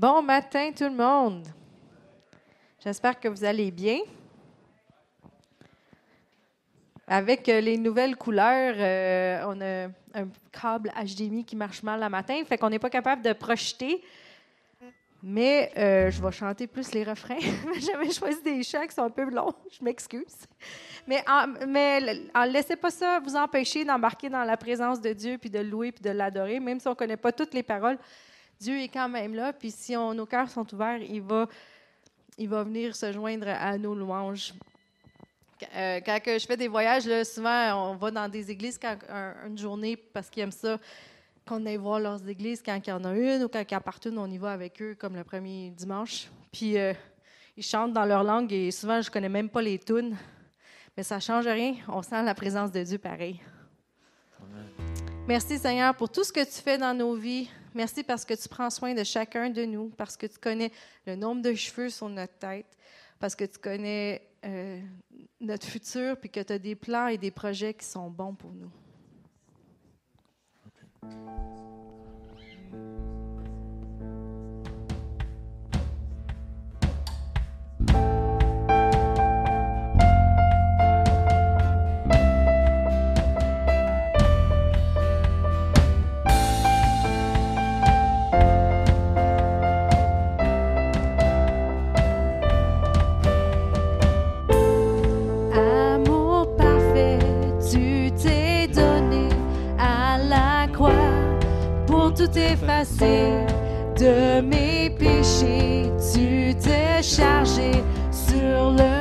Bon matin tout le monde. J'espère que vous allez bien. Avec euh, les nouvelles couleurs, euh, on a un câble HDMI qui marche mal le matin, fait qu'on n'est pas capable de projeter. Mais euh, je vais chanter plus les refrains. J'avais choisi des chants qui sont un peu longs, je m'excuse. Mais, mais laissez pas ça vous empêcher d'embarquer dans la présence de Dieu, puis de louer, puis de l'adorer, même si on ne connaît pas toutes les paroles. Dieu est quand même là. Puis si nos cœurs sont ouverts, il va, il va venir se joindre à nos louanges. Euh, quand je fais des voyages, souvent, on va dans des églises une journée parce qu'ils aiment ça, qu'on aille voir leurs églises quand il y en a une ou quand il y a une, on y va avec eux comme le premier dimanche. Puis euh, ils chantent dans leur langue et souvent, je connais même pas les tunes. Mais ça change rien. On sent la présence de Dieu pareil. Merci Seigneur pour tout ce que tu fais dans nos vies. Merci parce que tu prends soin de chacun de nous, parce que tu connais le nombre de cheveux sur notre tête, parce que tu connais euh, notre futur, puis que tu as des plans et des projets qui sont bons pour nous. De mes péchés. Tu t'es chargé sur le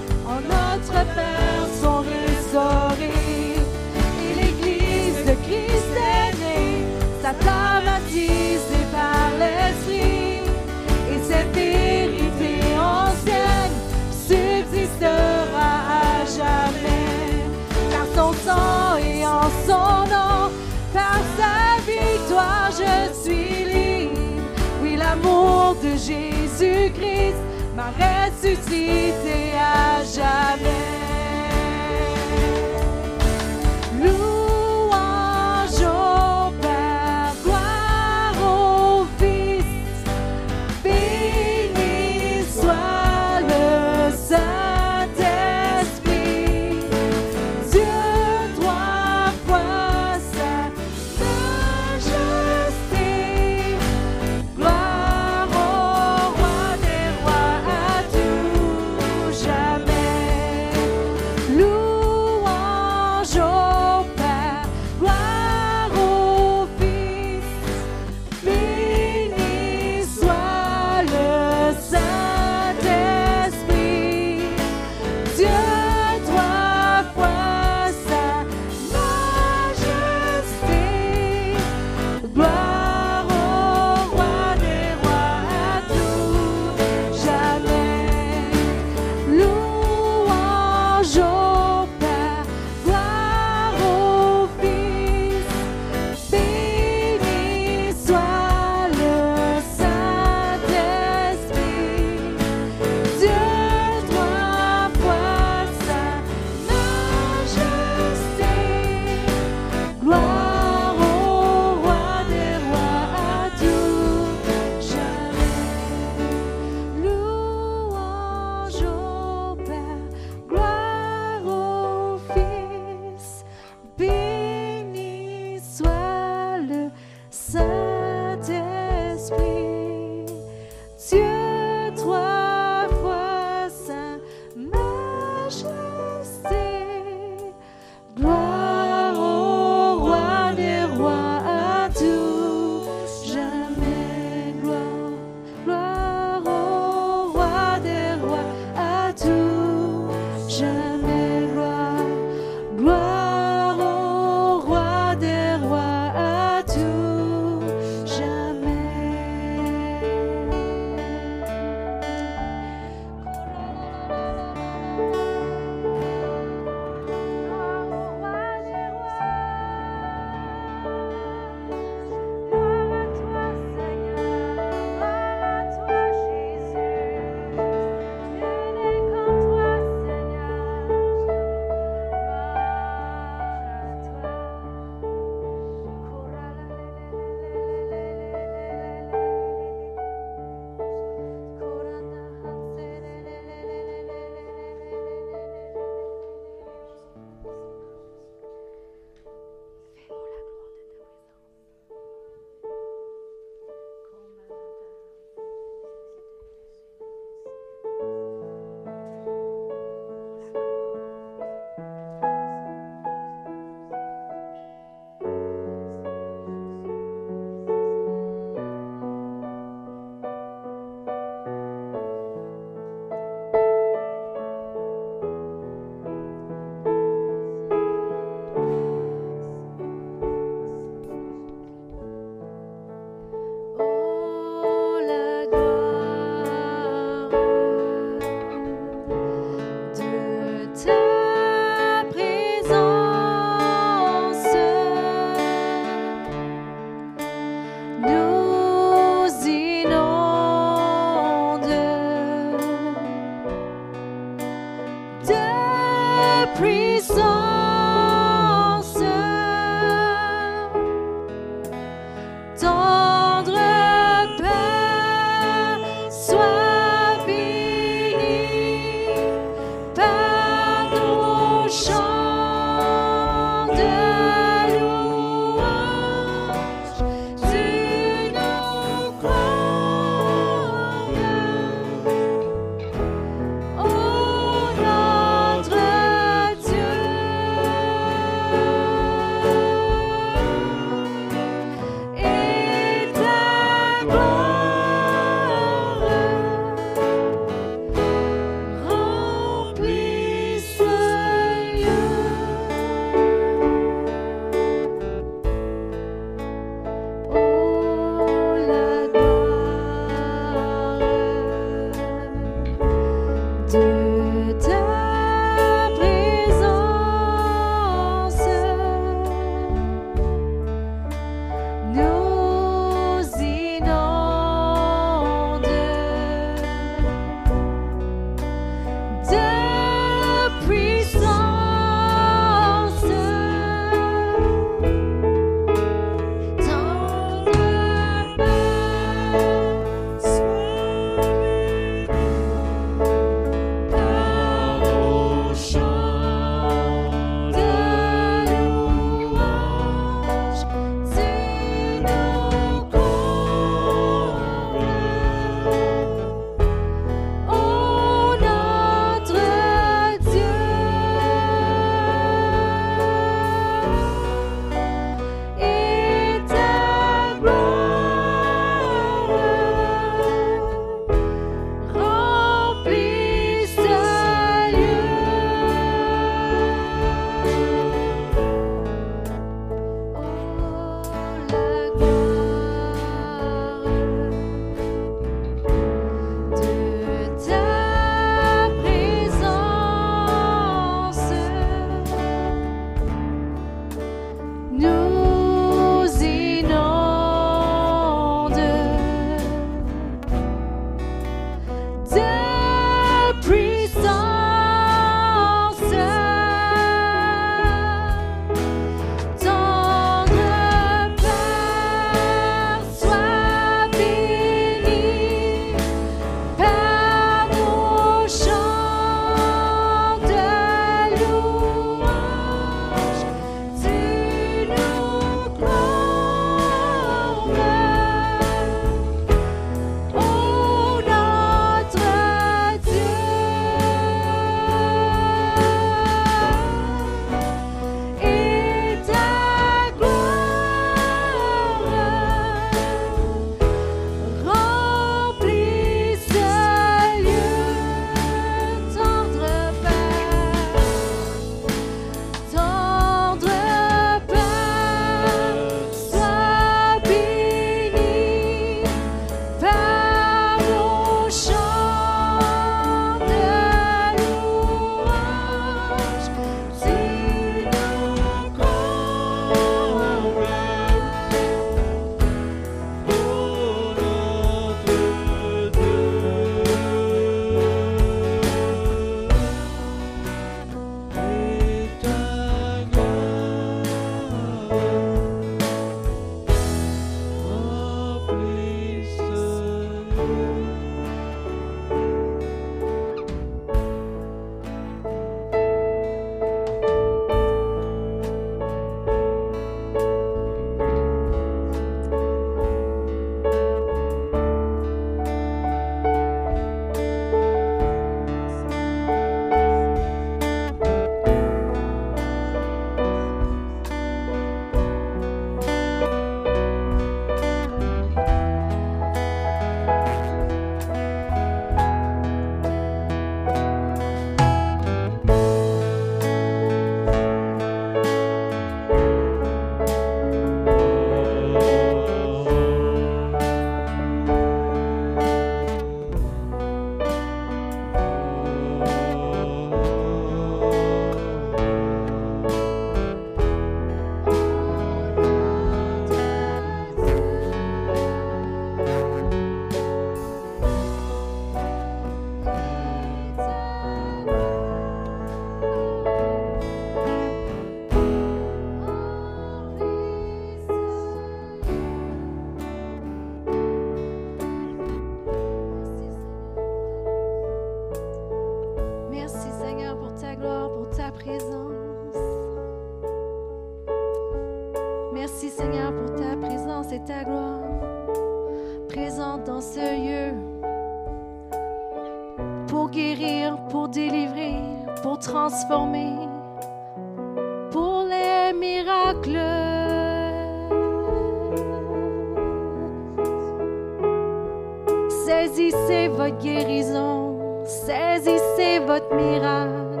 Saisissez votre guérison, saisissez votre miracle.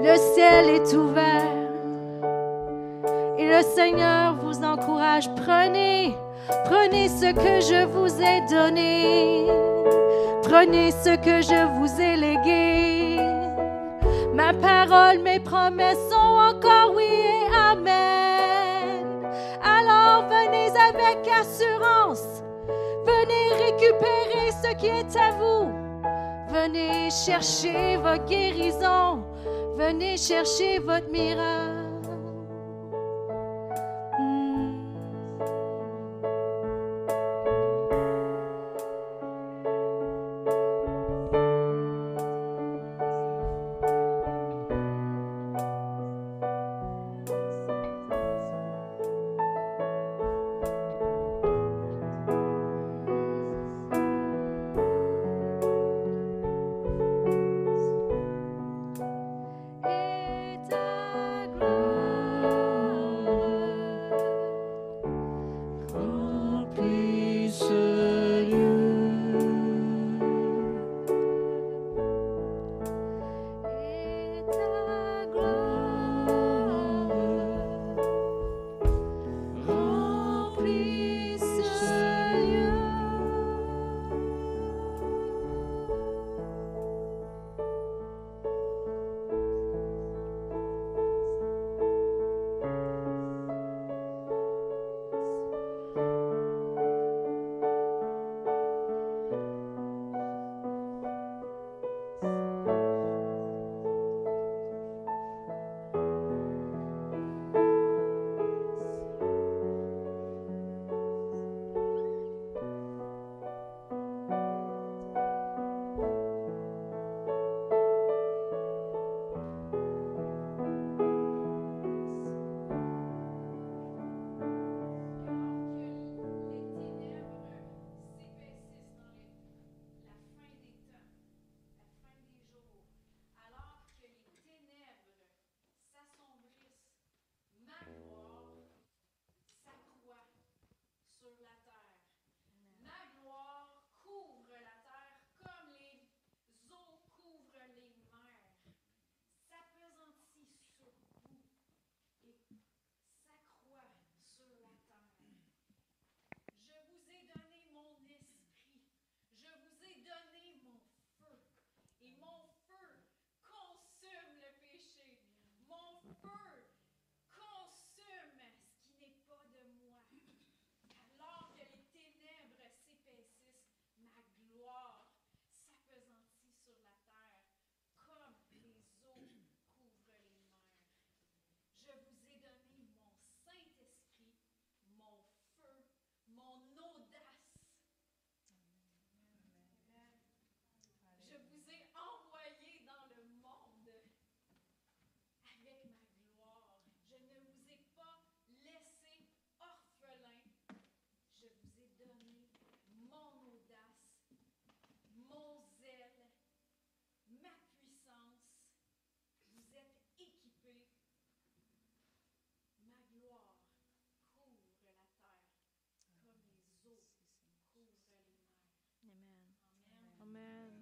Le ciel est ouvert et le Seigneur vous encourage. Prenez, prenez ce que je vous ai donné. Prenez ce que je vous ai légué. Ma parole, mes promesses sont encore oui et amen. Alors venez avec assurance. Venez récupérer ce qui est à vous. Venez chercher votre guérison. Venez chercher votre miracle. Amen.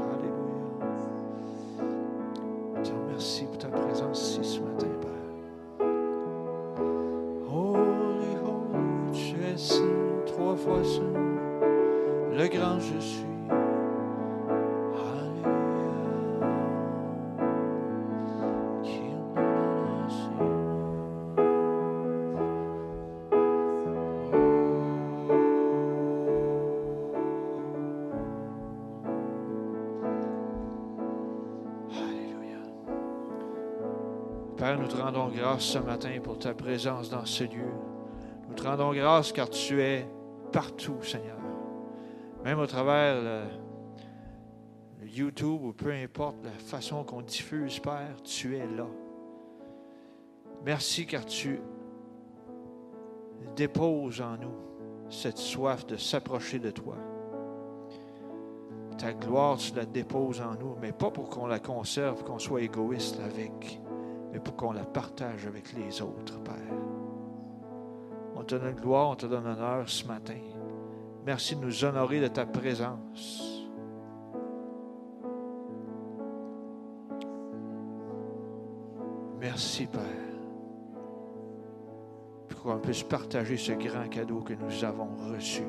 te rendons grâce ce matin pour ta présence dans ce lieu. Nous te rendons grâce car tu es partout, Seigneur. Même au travers le, YouTube ou peu importe la façon qu'on diffuse, Père, tu es là. Merci car tu déposes en nous cette soif de s'approcher de toi. Ta gloire, tu la déposes en nous, mais pas pour qu'on la conserve, qu'on soit égoïste avec mais pour qu'on la partage avec les autres, Père. On te donne gloire, on te donne honneur ce matin. Merci de nous honorer de ta présence. Merci, Père, pour qu'on puisse partager ce grand cadeau que nous avons reçu.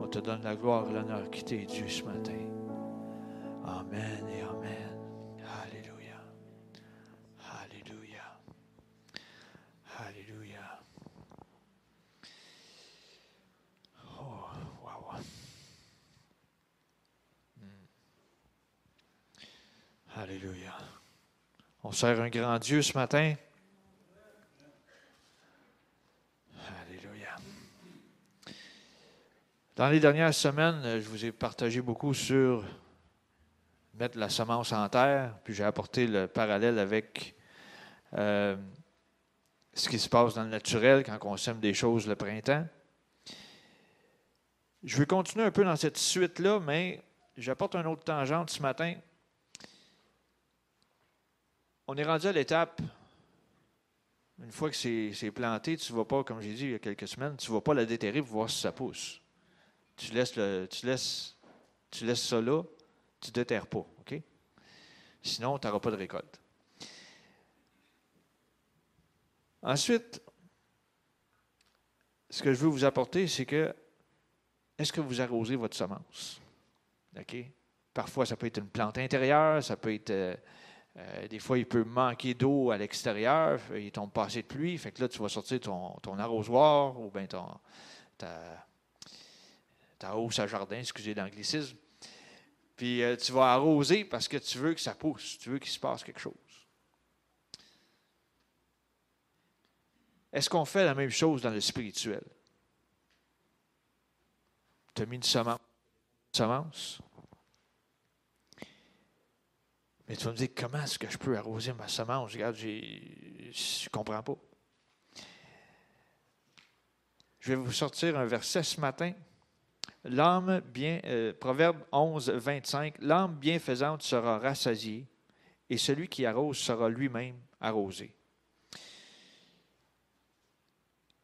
On te donne la gloire et l'honneur qui t'est dû ce matin. Amen. Sert un grand Dieu ce matin. Alléluia. Dans les dernières semaines, je vous ai partagé beaucoup sur mettre la semence en terre, puis j'ai apporté le parallèle avec euh, ce qui se passe dans le naturel quand on sème des choses le printemps. Je vais continuer un peu dans cette suite-là, mais j'apporte un autre tangente ce matin on est rendu à l'étape, une fois que c'est planté, tu ne vas pas, comme j'ai dit il y a quelques semaines, tu ne vas pas la déterrer pour voir si ça pousse. Tu laisses, ça là, tu ne déterres pas. OK? Sinon, tu n'auras pas de récolte. Ensuite, ce que je veux vous apporter, c'est que est-ce que vous arrosez votre semence? OK? Parfois, ça peut être une plante intérieure, ça peut être euh, euh, des fois, il peut manquer d'eau à l'extérieur, il tombe pas de pluie, fait que là, tu vas sortir ton, arrosoir ou bien ton, ta, ta hausse à jardin, excusez l'anglicisme. Puis euh, tu vas arroser parce que tu veux que ça pousse, tu veux qu'il se passe quelque chose. Est-ce qu'on fait la même chose dans le spirituel? Tu as mis une semence? semence? Mais tu vas me dire, comment est-ce que je peux arroser ma semence? Regarde, je ne comprends pas. Je vais vous sortir un verset ce matin. L'âme bien, euh, Proverbe 11, 25, l'âme bienfaisante sera rassasiée et celui qui arrose sera lui-même arrosé.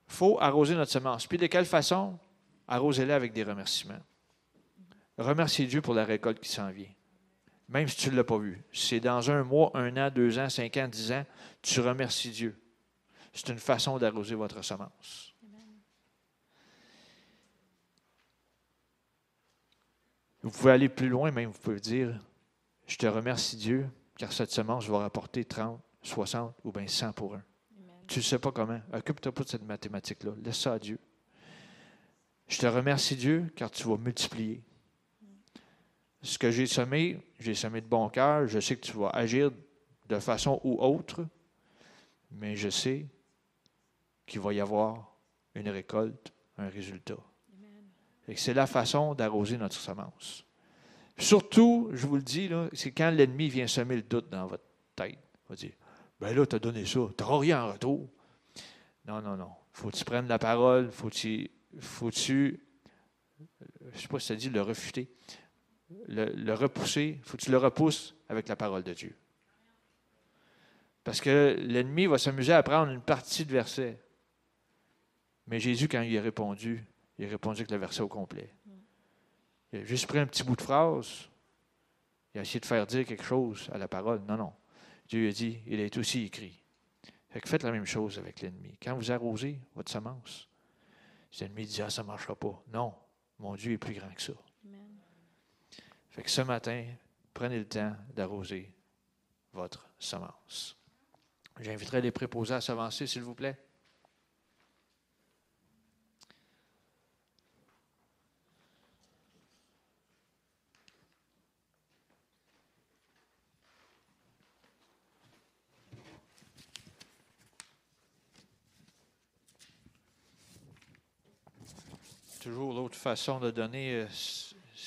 Il faut arroser notre semence. Puis de quelle façon? Arrosez-la avec des remerciements. Remerciez Dieu pour la récolte qui s'en vient même si tu ne l'as pas vu. C'est dans un mois, un an, deux ans, cinq ans, dix ans, tu remercies Dieu. C'est une façon d'arroser votre semence. Vous pouvez aller plus loin, même vous pouvez dire, je te remercie Dieu, car cette semence va rapporter 30, 60 ou bien 100 pour un. Tu ne sais pas comment. Occupe-toi pas de cette mathématique-là. Laisse ça à Dieu. Je te remercie Dieu, car tu vas multiplier. Ce que j'ai semé, j'ai semé de bon cœur. Je sais que tu vas agir de façon ou autre, mais je sais qu'il va y avoir une récolte, un résultat. Et c'est la façon d'arroser notre semence. Surtout, je vous le dis, c'est quand l'ennemi vient semer le doute dans votre tête. Il va dire Ben là, tu as donné ça, tu n'auras rien en retour. Non, non, non. Faut que tu prennes la parole, faut que tu, faut tu je ne sais pas si ça dit le refuter, le, repousser, faut que tu le repousses avec la parole de Dieu. Parce que l'ennemi va s'amuser à prendre une partie de verset. Mais Jésus, quand il a répondu, il a répondu avec le verset au complet. Il a juste pris un petit bout de phrase. Il a essayé de faire dire quelque chose à la parole. Non, non. Dieu a dit, il est aussi écrit. Que faites la même chose avec l'ennemi. Quand vous arrosez votre semence, l'ennemi dit, ah, ça ne marchera pas. Non, mon Dieu est plus grand que ça. Fait que ce matin, prenez le temps d'arroser votre semence. J'inviterai les préposés à s'avancer, s'il vous plaît. Toujours l'autre façon de donner euh,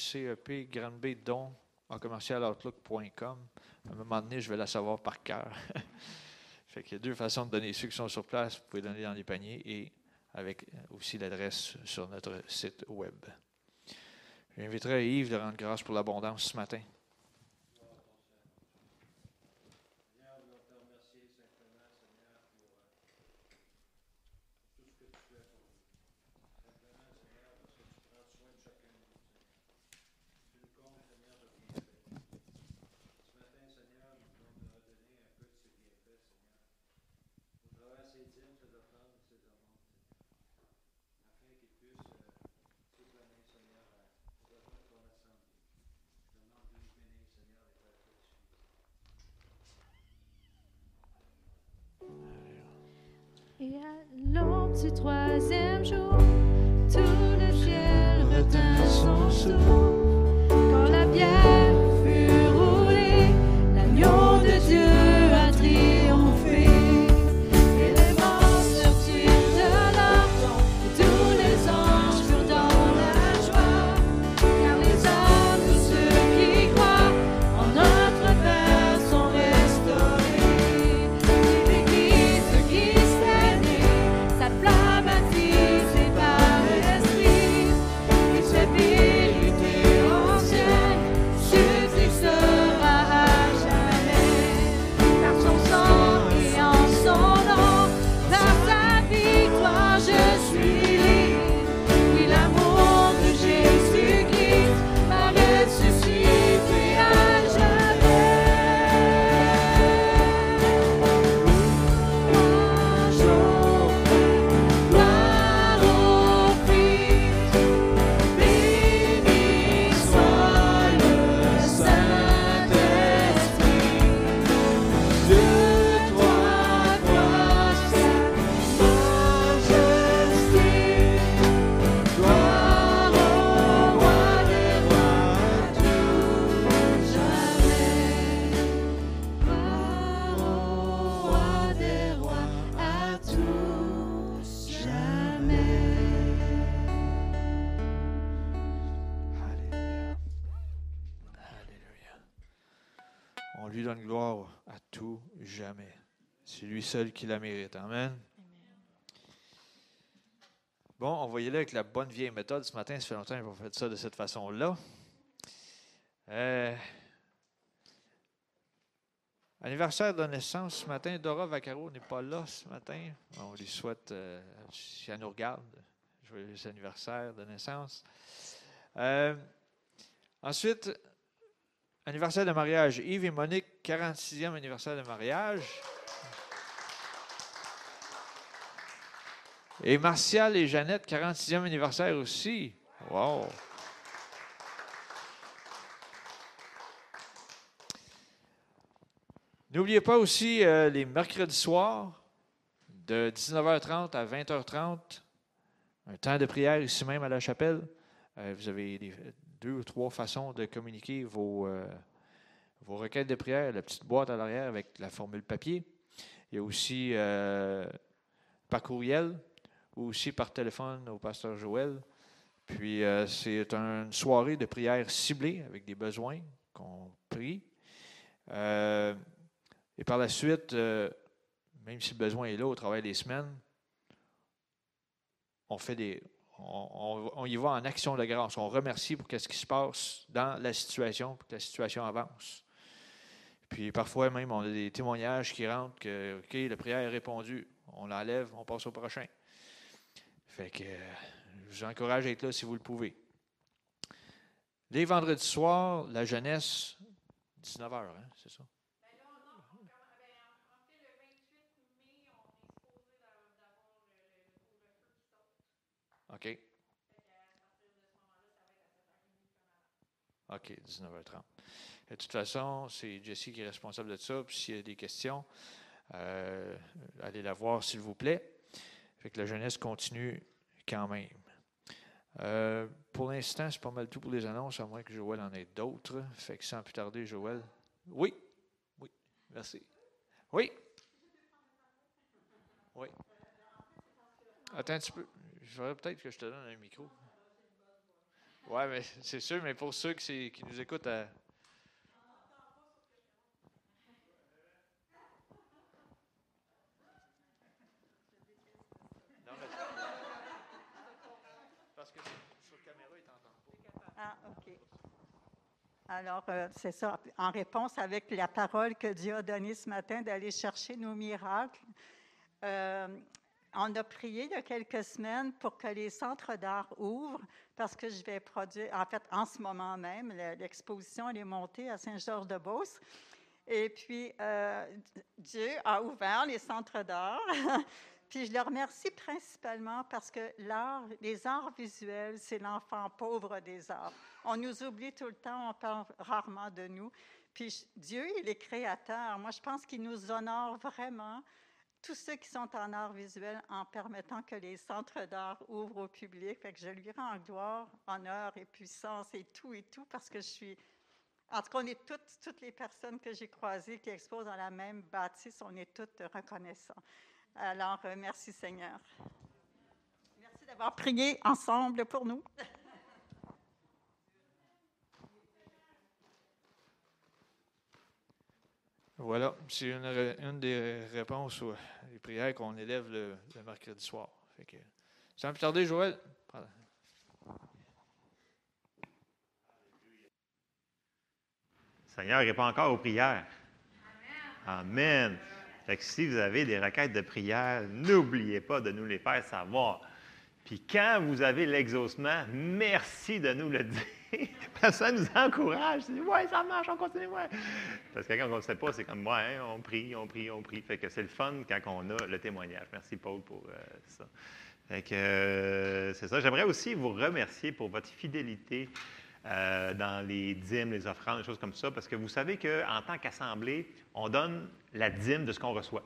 CEP, Grande B, don en commercialoutlook.com. À un moment donné, je vais la savoir par cœur. Fait y a deux façons de donner. Ceux qui sont sur place, vous pouvez donner dans les paniers et avec aussi l'adresse sur notre site web. J'inviterai Yves de rendre grâce pour l'abondance ce matin. Et à l'aube du troisième jour, seul qui la mérite. Amen. Bon, on y aller avec la bonne vieille méthode ce matin. Ça fait longtemps qu'on fait ça de cette façon-là. Euh, anniversaire de naissance ce matin. Dora Vaccaro n'est pas là ce matin. On lui souhaite, euh, si elle nous regarde, joyeux anniversaire de naissance. Euh, ensuite, anniversaire de mariage. Yves et Monique, 46e anniversaire de mariage. Et Martial et Jeannette, 46e anniversaire aussi. Wow! N'oubliez pas aussi euh, les mercredis soirs, de 19h30 à 20h30, un temps de prière ici même à la chapelle. Euh, vous avez deux ou trois façons de communiquer vos, euh, vos requêtes de prière. La petite boîte à l'arrière avec la formule papier. Il y a aussi par courriel ou aussi par téléphone au pasteur Joël. Puis euh, c'est une soirée de prière ciblée avec des besoins qu'on prie. Euh, et par la suite, euh, même si le besoin est là au travers des semaines, on fait des. On y va en action de grâce. On remercie pour ce qui se passe dans la situation, pour que la situation avance. Puis parfois même, on a des témoignages qui rentrent que OK, la prière est répondue. On l'enlève, on passe au prochain. Fait que euh, je vous encourage à être là si vous le pouvez. Les vendredis soirs, la jeunesse, 19h, hein, c'est ça? OK. OK, 19h30. De toute façon, c'est Jessie qui est responsable de ça. Puis s'il y a des questions, euh, allez la voir, s'il vous plaît. Fait que la jeunesse continue quand même. Euh, pour l'instant, c'est pas mal tout pour les annonces, à moins que Joël en ait d'autres. Fait que sans plus tarder, Joël. Oui. Oui. Merci. Oui. Oui. Attends un petit peu. Je ferais peut-être que je te donne un micro. Oui, mais c'est sûr, mais pour ceux qui, qui nous écoutent à. Non, mais- Parce que sur caméra, ils t'entendent pas. Ah, OK. Alors, euh, c'est ça. En réponse avec la parole que Dieu a donnée ce matin d'aller chercher nos miracles, euh, on a prié il y a quelques semaines pour que les centres d'art ouvrent parce que je vais produire, en fait, en ce moment même, le- l'exposition est montée à Saint-Georges-de-Beauce. Et puis, euh, Dieu a ouvert les centres d'art. Puis je le remercie principalement parce que l'art, les arts visuels, c'est l'enfant pauvre des arts. On nous oublie tout le temps, on parle rarement de nous. Puis Dieu, il est créateur. Moi, je pense qu'il nous honore vraiment, tous ceux qui sont en art visuel, en permettant que les centres d'art ouvrent au public. Fait que je lui rends gloire, honneur et puissance et tout et tout parce que je suis. En tout cas, on est toutes, toutes les personnes que j'ai croisées qui exposent dans la même bâtisse, on est toutes reconnaissants. Alors, euh, merci Seigneur. Merci d'avoir prié ensemble pour nous. Voilà, c'est une, une des réponses aux les prières qu'on élève le, le mercredi soir. Fait que, sans plus tarder, Joël. prends- Seigneur répond encore aux prières. Amen. Fait que si vous avez des requêtes de prière, n'oubliez pas de nous les faire savoir. Puis quand vous avez l'exaucement, merci de nous le dire. Parce que ça nous encourage. C'est, ouais, ça marche, on continue, ouais. Parce que quand on ne sait pas, c'est comme, ouais, on prie, on prie, on prie. Fait que c'est le fun quand on a le témoignage. Merci, Paul, pour euh, ça. Fait que euh, c'est ça. J'aimerais aussi vous remercier pour votre fidélité euh, dans les dîmes, les offrandes, des choses comme ça, parce que vous savez qu'en tant qu'assemblée, on donne la dîme de ce qu'on reçoit.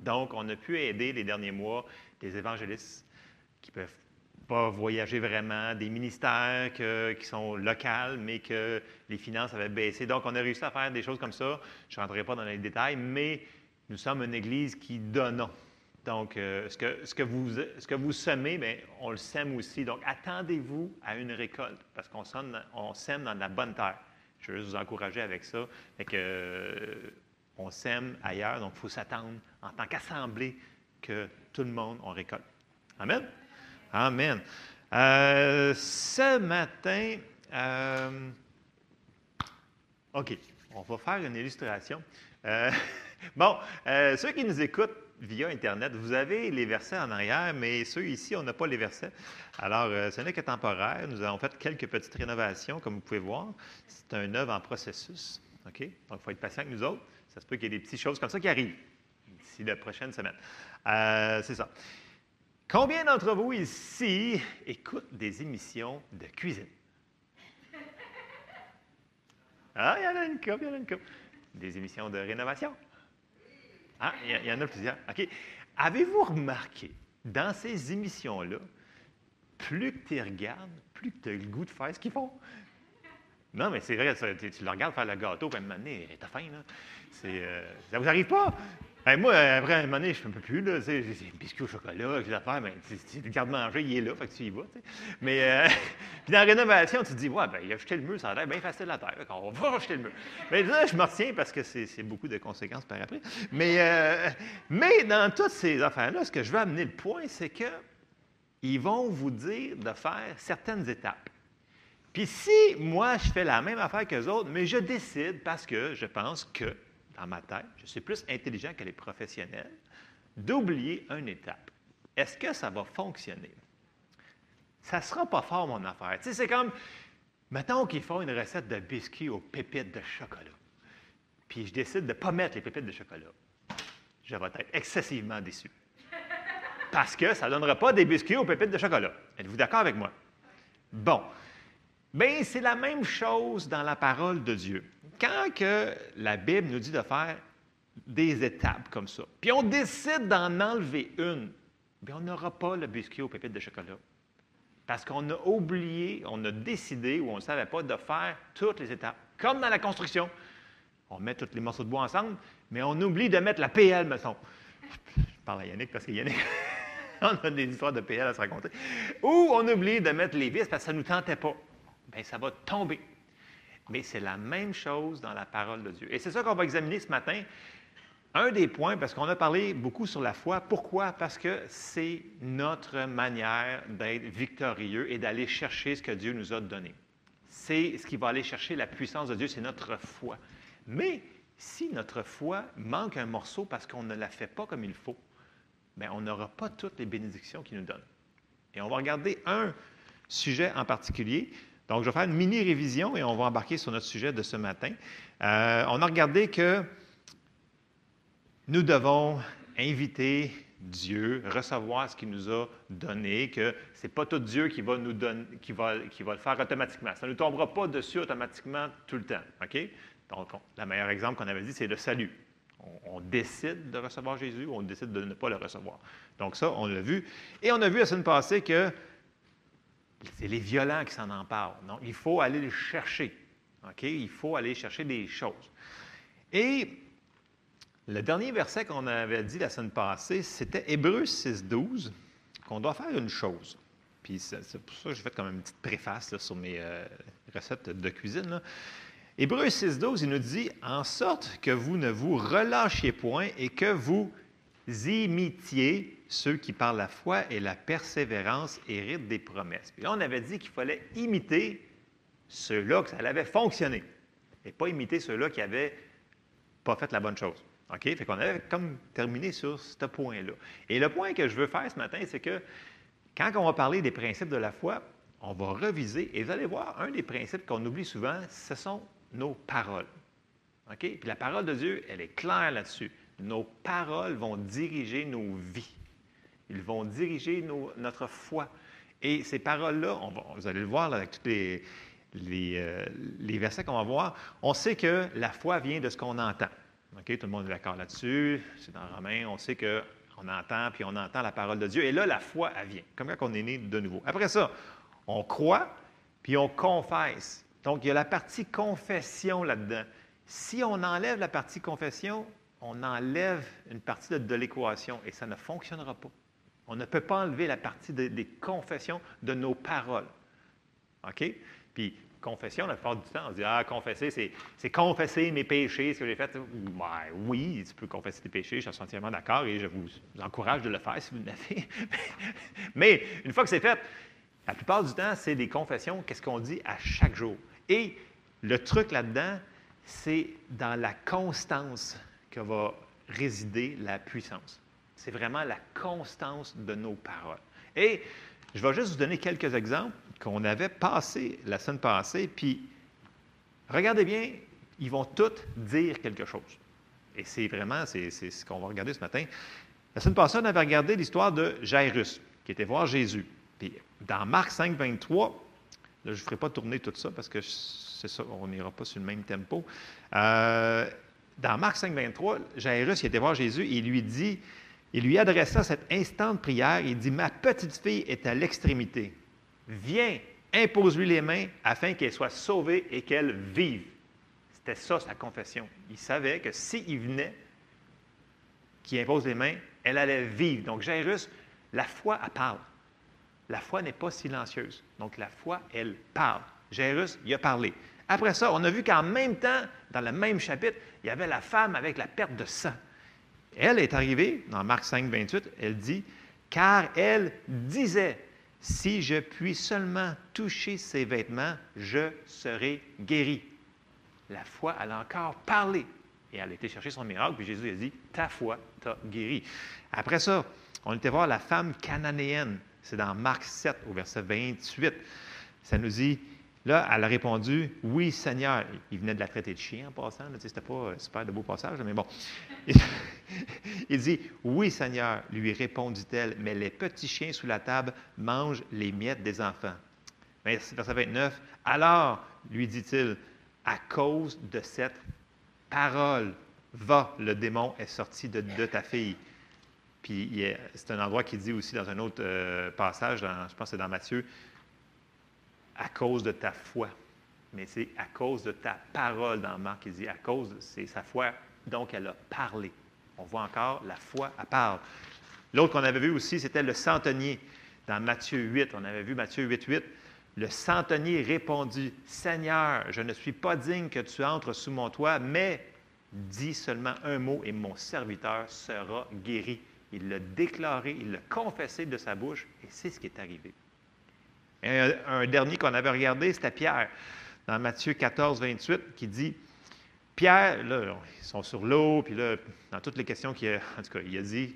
Donc, on a pu aider les derniers mois des évangélistes qui ne peuvent pas voyager vraiment, des ministères qui sont locaux, mais que les finances avaient baissé. Donc, on a réussi à faire des choses comme ça. Je ne rentrerai pas dans les détails, mais nous sommes une Église qui donnons. Donc, euh, ce, que, ce, que vous, ce que vous semez, bien, on le sème aussi. Donc, attendez-vous à une récolte parce qu'on sème, on sème dans de la bonne terre. Je veux juste vous encourager avec ça. Fait que, euh, on sème ailleurs, donc il faut s'attendre en tant qu'assemblée que tout le monde on récolte. Amen? Amen. Euh, ce matin, OK, on va faire une illustration. Bon, ceux qui nous écoutent via Internet, vous avez les versets en arrière, mais ceux ici, on n'a pas les versets. Alors, euh, ce n'est que temporaire. Nous avons fait quelques petites rénovations, comme vous pouvez voir. C'est un œuvre en processus. OK? Donc, il faut être patient avec nous autres. Ça se peut qu'il y ait des petites choses comme ça qui arrivent d'ici la prochaine semaine. Euh, c'est ça. Combien d'entre vous ici écoutent des émissions de cuisine? Ah, il y en a une couple, il y en a une couple. Des émissions de rénovation? Ah, il y, en a plusieurs. OK. Avez-vous remarqué, dans ces émissions-là, plus que tu regardes, plus que tu as le goût de faire ce qu'ils font? Non, mais c'est vrai, tu, tu le regardes faire le gâteau, puis à un moment donné, t'as faim, là. Euh, ça vous arrive pas? Ben, moi, après, à un moment donné, je ne peux plus, là, j'ai des biscuits au chocolat, des affaires, mais tu- le garde-manger, il est là, fait que tu y vas, tu sais. Mais, euh, puis dans la rénovation, tu te dis, ouais, ben, il a jeté le mur, ça a l'air bien facile à terre, on va jeter le mur. Mais là, je me retiens parce que c'est beaucoup de conséquences par après. Mais, euh, mais dans toutes ces affaires-là, ce que je veux amener le point, c'est que ils vont vous dire de faire certaines étapes. Puis si moi, je fais la même affaire qu'eux autres, mais je décide parce que je pense que, dans ma tête, je suis plus intelligent que les professionnels, d'oublier une étape, est-ce que ça va fonctionner? Ça ne sera pas fort, mon affaire. Tu sais, c'est comme, mettons qu'ils font une recette de biscuits aux pépites de chocolat. Puis je décide de ne pas mettre les pépites de chocolat. Je vais être excessivement déçu. Parce que ça ne donnera pas des biscuits aux pépites de chocolat. Êtes-vous d'accord avec moi? Bon. Bien, c'est la même chose dans la parole de Dieu. Quand que la Bible nous dit de faire des étapes comme ça, puis on décide d'en enlever une, bien, on n'aura pas le biscuit aux pépites de chocolat. Parce qu'on a oublié, on a décidé ou on ne savait pas de faire toutes les étapes. Comme dans la construction. On met tous les morceaux de bois ensemble, mais on oublie de mettre la PL, mettons. Je parle à Yannick parce que Yannick, on a des histoires de PL à se raconter. Ou on oublie de mettre les vis parce que ça ne nous tentait pas. Bien, ça va tomber. Mais c'est la même chose dans la parole de Dieu. Et c'est ça qu'on va examiner ce matin. Un des points, parce qu'on a parlé beaucoup sur la foi. Pourquoi? Parce que c'est notre manière d'être victorieux et d'aller chercher ce que Dieu nous a donné. C'est ce qui va aller chercher la puissance de Dieu, c'est notre foi. Mais si notre foi manque un morceau parce qu'on ne la fait pas comme il faut, bien, on n'aura pas toutes les bénédictions qu'il nous donne. Et on va regarder un sujet en particulier. Donc, je vais faire une mini-révision et on va embarquer sur notre sujet de ce matin. Euh, on a regardé que nous devons inviter Dieu, recevoir ce qu'il nous a donné, que ce n'est pas tout Dieu qui va, nous donner, qui, va, qui va le faire automatiquement. Ça ne nous tombera pas dessus automatiquement tout le temps. OK? Donc, on- le meilleur exemple qu'on avait dit, c'est le salut. On, on décide de recevoir Jésus ou on décide de ne pas le recevoir. Donc, ça, on l'a vu. Et on a vu la semaine passée que c'est les violents qui s'en emparent. Donc, il faut aller le chercher. OK? Il faut aller chercher des choses. Et le dernier verset qu'on avait dit la semaine passée, c'était Hébreux 6, 12, qu'on doit faire une chose. Puis c'est pour ça que j'ai fait comme une petite préface sur mes euh, recettes de cuisine. là. Hébreux 6, 12, il nous dit En sorte que vous ne vous relâchiez point et que vous imitiez ceux qui par la foi et la persévérance héritent des promesses. Puis là, on avait dit qu'il fallait imiter ceux-là que ça avait fonctionné et pas imiter ceux-là qui n'avaient pas fait la bonne chose. OK? Fait qu'on avait comme terminé sur ce point-là. Et le point que je veux faire ce matin, c'est que quand on va parler des principes de la foi, on va reviser et vous allez voir, un des principes qu'on oublie souvent, ce sont nos paroles. OK? Puis la parole de Dieu, elle est claire là-dessus. Nos paroles vont diriger nos vies. Ils vont diriger notre foi. Et ces paroles-là, on vous allez le voir avec tous euh, les versets qu'on va voir, on sait que la foi vient de ce qu'on entend. OK? Tout le monde est d'accord là-dessus. C'est dans Romains, on sait qu'on entend, puis on entend la parole de Dieu. Et là, la foi, elle vient, comme quand on est né de nouveau. Après ça, on croit, puis on confesse. Donc, il y a la partie confession là-dedans. Si on enlève la partie confession, on enlève une partie de, l'équation et ça ne fonctionnera pas. On ne peut pas enlever la partie de- des confessions de nos paroles. OK? Puis, confession, la plupart du temps, on dit Ah, confesser, c'est, c'est confesser mes péchés, ce que j'ai fait. Ben, oui, tu peux confesser tes péchés, je suis entièrement d'accord et je vous encourage de le faire si vous l'avez. Mais une fois que c'est fait, la plupart du temps, c'est des confessions, qu'est-ce qu'on dit à chaque jour. Et le truc là-dedans, c'est dans la constance que va résider la puissance. C'est vraiment la constance de nos paroles. Et je vais juste vous donner quelques exemples qu'on avait passés la semaine passée, puis regardez bien, ils vont tous dire quelque chose. Et c'est vraiment, c'est ce qu'on va regarder ce matin. La semaine passée, on avait regardé l'histoire de Jairus. qui était voir Jésus. Puis dans Marc 5, 23, là, je ne ferai pas tourner tout ça parce que c'est ça, on n'ira pas sur le même tempo. Euh, dans Marc 5, 23, Jairus il était voir Jésus il lui dit, il lui adressa cette instante prière, il dit, ma petite fille est à l'extrémité. Viens, impose-lui les mains afin qu'elle soit sauvée et qu'elle vive. C'était ça sa confession. Il savait que s'il venait, qu'il impose les mains, elle allait vivre. Donc Jairus, la foi, elle parle. La foi n'est pas silencieuse. Donc la foi, elle parle. Jairus, il a parlé. Après ça, on a vu qu'en même temps, dans le même chapitre, il y avait la femme avec la perte de sang. Elle est arrivée, dans Marc 5, 28, elle dit, car elle disait, si je puis seulement toucher ses vêtements, je serai guéri. La foi, elle a encore parlé. Et elle a été son miracle, puis Jésus a dit, ta foi t'a guéri. Après ça, on était voir la femme cananéenne. C'est dans Marc 7, au verset 28. Ça nous dit, là, elle a répondu, oui, Seigneur. Il venait de la traiter de chien en passant. Ce n'était pas super de beau passage, mais bon. Il dit, oui, Seigneur, lui répondit-elle, mais les petits chiens sous la table mangent les miettes des enfants. Verset 29, alors, lui dit-il, à cause de cette parole, va, le démon est sorti de, ta fille. Puis c'est un endroit qui dit aussi dans un autre euh, passage, je pense que c'est dans Matthieu, à cause de ta foi. Mais c'est à cause de ta parole dans Marc, il dit à cause, c'est sa foi, donc elle a parlé. On voit encore, la foi, elle parle. L'autre qu'on avait vu aussi, c'était le centenier. Dans Matthieu 8, on avait vu Matthieu 8, 8. Le centenier répondit, Seigneur, je ne suis pas digne que tu entres sous mon toit, mais dis seulement un mot et mon serviteur sera guéri. Il l'a déclaré, il l'a confessé de sa bouche, et c'est ce qui est arrivé. Et un, dernier qu'on avait regardé, c'était Pierre, dans Matthieu 14, 28, qui dit, Pierre, là, ils sont sur l'eau, puis là, dans toutes les questions qu'il a, en tout cas, il a dit,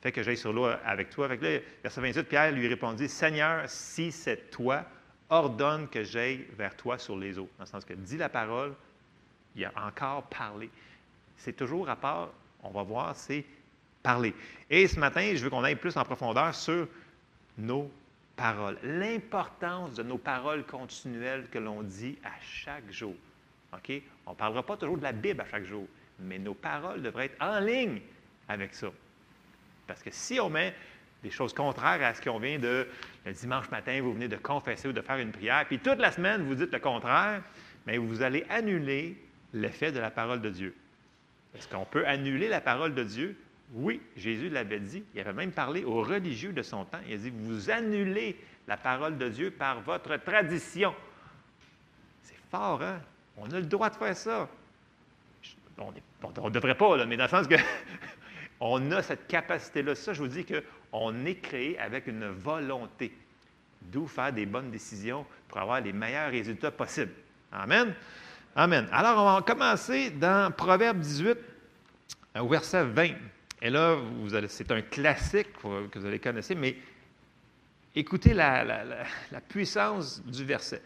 fais que j'aille sur l'eau avec toi. Fait que là, verset 28, Pierre lui répondit, Seigneur, si c'est toi, ordonne que j'aille vers toi sur les eaux. Dans le sens que dis la parole, il a encore parlé. C'est toujours à part, on va voir, c'est parler. Et ce matin, je veux qu'on aille plus en profondeur sur nos L'importance de nos paroles continuelles que l'on dit à chaque jour. On ne parlera pas toujours de la Bible à chaque jour, mais nos paroles devraient être en ligne avec ça. Parce que si on met des choses contraires à ce qu'on vient de, le dimanche matin, vous venez de confesser ou de faire une prière, puis toute la semaine, vous dites le contraire, mais vous allez annuler l'effet de la parole de Dieu. Est-ce qu'on peut annuler la parole de Dieu? Oui, Jésus l'avait dit. Il avait même parlé aux religieux de son temps. Il a dit, vous annulez la parole de Dieu par votre tradition. C'est fort, hein? On a le droit de faire ça. On ne devrait pas, là, mais dans le sens que on a cette capacité-là. Ça, je vous dis qu'on est créé avec une volonté. D'où faire des bonnes décisions pour avoir les meilleurs résultats possibles. Amen. Amen. Alors, on va commencer dans Proverbe 18, au verset 20. Et là, c'est un classique que vous allez connaître, mais écoutez la, puissance du verset.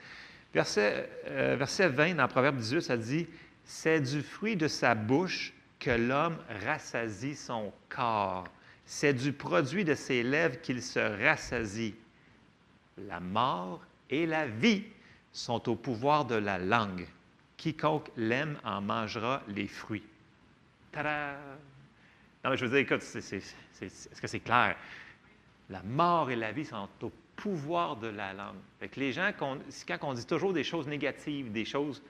Verset, euh, verset 20 dans Proverbe 18, ça dit C'est du fruit de sa bouche que l'homme rassasie son corps. C'est du produit de ses lèvres qu'il se rassasie. La mort et la vie sont au pouvoir de la langue. Quiconque l'aime en mangera les fruits. Non, mais je veux dire, écoute, est-ce que c'est clair? La mort et la vie sont au pouvoir de la langue. Fait que les gens, quand on dit toujours des choses négatives, des choses,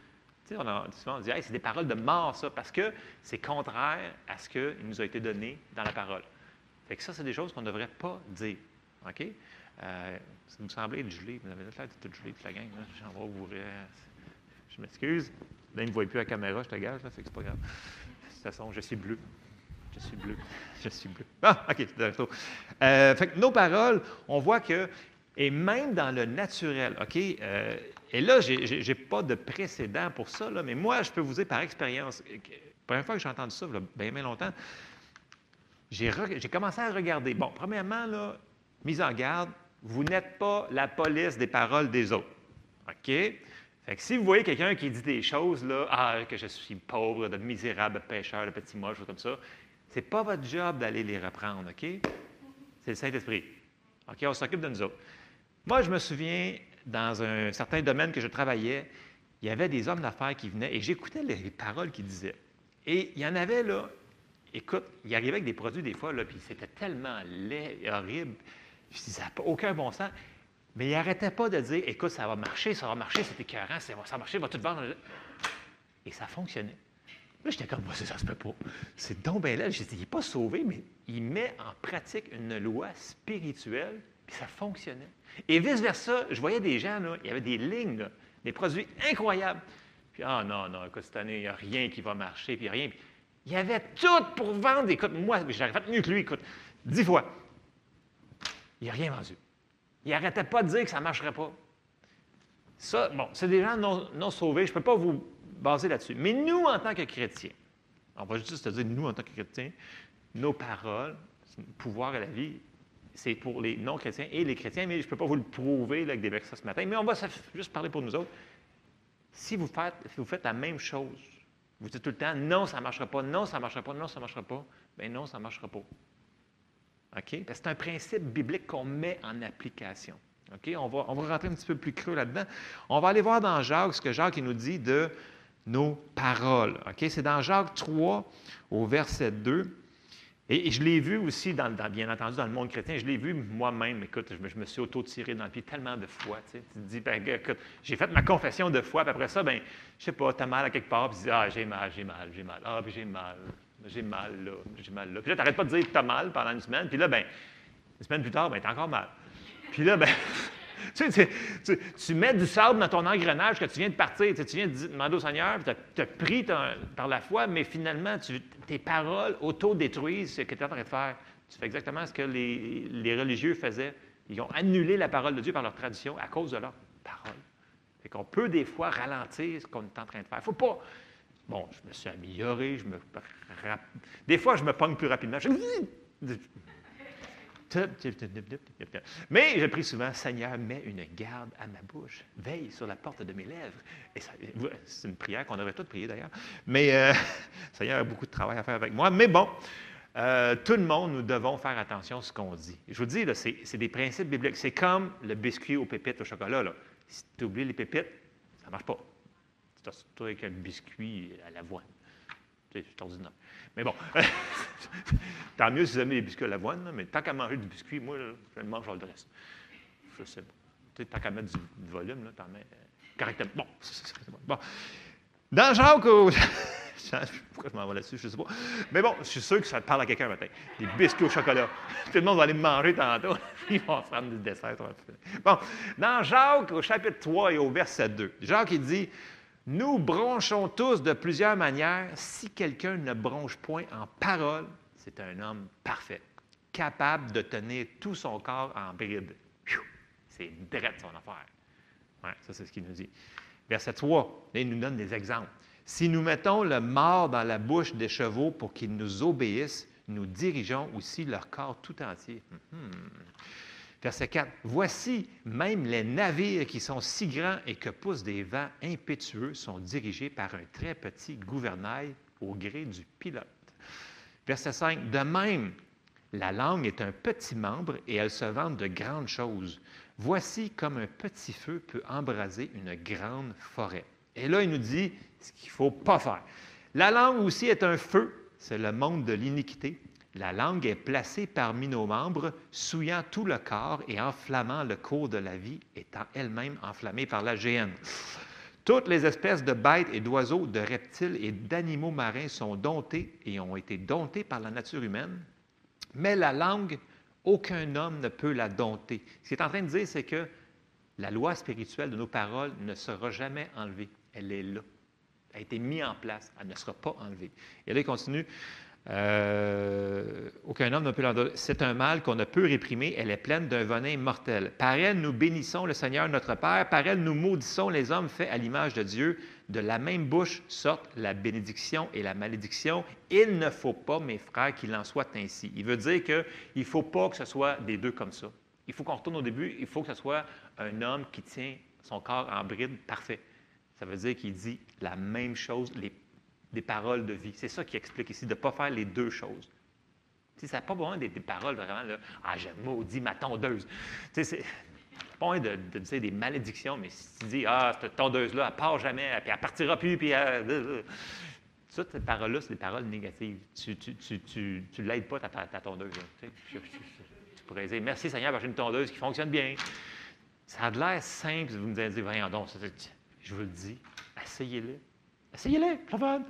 tu sais, on a, souvent on dit, Hey, c'est des paroles de mort, ça, parce que c'est contraire à ce qui nous a été donné dans la parole. Fait que ça, c'est des choses qu'on ne devrait pas dire. OK? Euh, ça vous semblait être gelé. Vous avez l'air d'être tout gelé, toute la gang. J'en vais vous. Je m'excuse. Là, ils ne me voient plus à la caméra, je te gage, là, fait que c'est pas grave. De toute façon, je suis bleu. Je suis bleu. Je suis bleu. Ah, OK, c'est de retour. Euh, fait que nos paroles, on voit que, et même dans le naturel, OK? euh, et là, je n'ai pas de précédent pour ça, là, mais moi, je peux vous dire par expérience, euh, première fois que j'ai entendu ça, il y a bien, bien longtemps, j'ai commencé à regarder. Bon, premièrement, là, mise en garde, vous n'êtes pas la police des paroles des autres. OK? Fait que si vous voyez quelqu'un qui dit des choses, là, ah, que je suis pauvre, de misérable, pécheur, de petit moche, choses comme ça, c'est pas votre job d'aller les reprendre, OK? C'est le Saint-Esprit. OK, on s'occupe de nous autres. Moi, je me souviens, dans un certain domaine que je travaillais, il y avait des hommes d'affaires qui venaient et j'écoutais les paroles qu'ils disaient. Et il y en avait, là, écoute, il arrivait avec des produits des fois, là, puis c'était tellement laid et horrible. Je ça aucun bon sens. Mais il n'arrêtait pas de dire, écoute, ça va marcher, ça va marcher, c'est écœurant, ça va marcher, va tout vendre. Et ça fonctionnait. Là, j'étais comme, ça, ça se peut pas. C'est donc bien là. J'ai dit, il n'est pas sauvé, mais il met en pratique une loi spirituelle, puis ça fonctionnait. Et vice-versa, je voyais des gens, là, il y avait des lignes, des produits incroyables. Puis, ah non, non, écoute, cette année, il n'y a rien qui va marcher, puis rien. Il y avait tout pour vendre. Écoute, moi, j'aurais fait mieux que lui, écoute, dix fois. Il n'a rien vendu. Il n'arrêtait pas de dire que ça ne marcherait pas. Ça, bon, c'est des gens non, non sauvés. Je ne peux pas vous baser là-dessus. Mais nous, en tant que chrétiens, on va juste te dire, nous, en tant que chrétiens, nos paroles, le pouvoir à la vie, c'est pour les non-chrétiens et les chrétiens, mais je ne peux pas vous le prouver avec des versets ce matin, mais on va juste parler pour nous autres. Si vous faites, si vous faites la même chose, vous dites tout le temps, non, ça ne marchera pas, non, ça ne marchera pas, non, ça ne marchera pas, bien non, ça ne marchera pas. OK? C'est un principe biblique qu'on met en application. OK? On va, on va rentrer un petit peu plus creux là-dedans. On va aller voir dans Jacques ce que Jacques nous dit de nos paroles. C'est dans Jacques 3, au verset 2. Et, je l'ai vu aussi, dans, bien entendu, dans le monde chrétien, je l'ai vu moi-même. Écoute, je me, suis auto-tiré dans le pied tellement de fois. Tu, te dis, ben, écoute, j'ai fait ma confession de foi, puis après ça, ben, je sais pas, tu as mal à quelque part, puis tu dis, ah, j'ai mal, j'ai mal, j'ai mal, ah, puis j'ai mal, j'ai mal là, j'ai mal là. Puis là, tu n'arrêtes pas de dire que tu as mal pendant une semaine, puis là, ben, une semaine plus tard, ben, tu as encore mal. Puis là, ben, tu, mets du sable dans ton engrenage que tu viens de partir. Tu, viens de demander au Seigneur, tu as pris par la foi, mais finalement, tes paroles auto-détruisent ce que tu es en train de faire. Tu fais exactement ce que les, religieux faisaient. Ils ont annulé la parole de Dieu par leur tradition à cause de leur parole. Fait qu'on peut des fois ralentir ce qu'on est en train de faire. Il ne faut pas. Bon, je me suis amélioré, je me. Des fois, je me pogne plus rapidement. Je- mais je prie souvent, Seigneur, mets une garde à ma bouche, veille sur la porte de mes lèvres. C'est une prière qu'on devrait tous prier d'ailleurs. Mais euh, Seigneur a beaucoup de travail à faire avec moi. Mais bon, euh, tout le monde, nous devons faire attention à ce qu'on dit. Je vous dis, c'est, des principes bibliques. C'est comme le biscuit aux pépites au chocolat. Si tu oublies les pépites, ça ne marche pas. Toi avec le biscuit à l'avoine. C'est c'est ordinaire. Mais bon, tant mieux si vous aimez les biscuits à l'avoine, mais tant qu'à manger du biscuit, moi, je le mange le reste. Je sais pas. Tant qu'à mettre du, volume, là, t'en mets euh, correctement. Bon, c'est bon. Dans Jacques, pourquoi je m'en vais là-dessus, je ne sais pas. Mais bon, je suis sûr que ça parle à quelqu'un un matin. Des biscuits au chocolat. Tout le monde va aller manger tantôt. Ils vont se prendre du dessert. Bon, dans Jacques, au chapitre 3 et au verset 2, Jacques, il dit Nous bronchons tous de plusieurs manières. Si quelqu'un ne bronche point en parole, c'est un homme parfait, capable de tenir tout son corps en bride. C'est drette son affaire. Ouais, ça, c'est ce qu'il nous dit. Verset 3, là, il nous donne des exemples. Si nous mettons le mort dans la bouche des chevaux pour qu'ils nous obéissent, nous dirigeons aussi leur corps tout entier. Mhm. Verset 4. Voici, même les navires qui sont si grands et que poussent des vents impétueux sont dirigés par un très petit gouvernail au gré du pilote. Verset 5. De même, la langue est un petit membre et elle se vante de grandes choses. Voici comme un petit feu peut embraser une grande forêt. Et là, il nous dit ce qu'il ne faut pas faire. La langue aussi est un feu, c'est le monde de l'iniquité. La langue est placée parmi nos membres, souillant tout le corps et enflammant le cours de la vie, étant elle-même enflammée par la géhenne. Toutes les espèces de bêtes et d'oiseaux, de reptiles et d'animaux marins sont domptés et ont été domptés par la nature humaine. Mais la langue, aucun homme ne peut la dompter. Ce qu'il est en train de dire, c'est que la loi spirituelle de nos paroles ne sera jamais enlevée. Elle est là. Elle a été mise en place. Elle ne sera pas enlevée. Et là, il continue. Euh, aucun homme ne peut l'en donner. C'est un mal qu'on ne peut réprimer. Elle est pleine d'un venin mortel. Par elle, nous bénissons le Seigneur notre Père. Par elle, nous maudissons les hommes faits à l'image de Dieu. De la même bouche sortent la bénédiction et la malédiction. Il ne faut pas, mes frères, qu'il en soit ainsi. Il veut dire qu'il ne faut pas que ce soit des deux comme ça. Il faut qu'on retourne au début. Il faut que ce soit un homme qui tient son corps en bride parfait. Ça veut dire qu'il dit la même chose, les, des paroles de vie. C'est ça qui explique ici, de ne pas faire les deux choses. sais, ça n'a pas besoin des paroles vraiment, là, ah, je maudis ma tondeuse. C'est pas de, de dire des malédictions, mais si tu dis, ah, cette tondeuse-là, elle part jamais, puis elle partira plus, puis elle... Ça, ces paroles-là, c'est des paroles négatives. Tu tu, tu, tu, tu l'aides pas, ta, tondeuse. là. Tu, pourrais dire, merci Seigneur, j'ai une tondeuse qui fonctionne bien. Ça a l'air simple, vous me dites, voyons donc, je vous le dis, essayez-le. Essayez-le, c'est fun.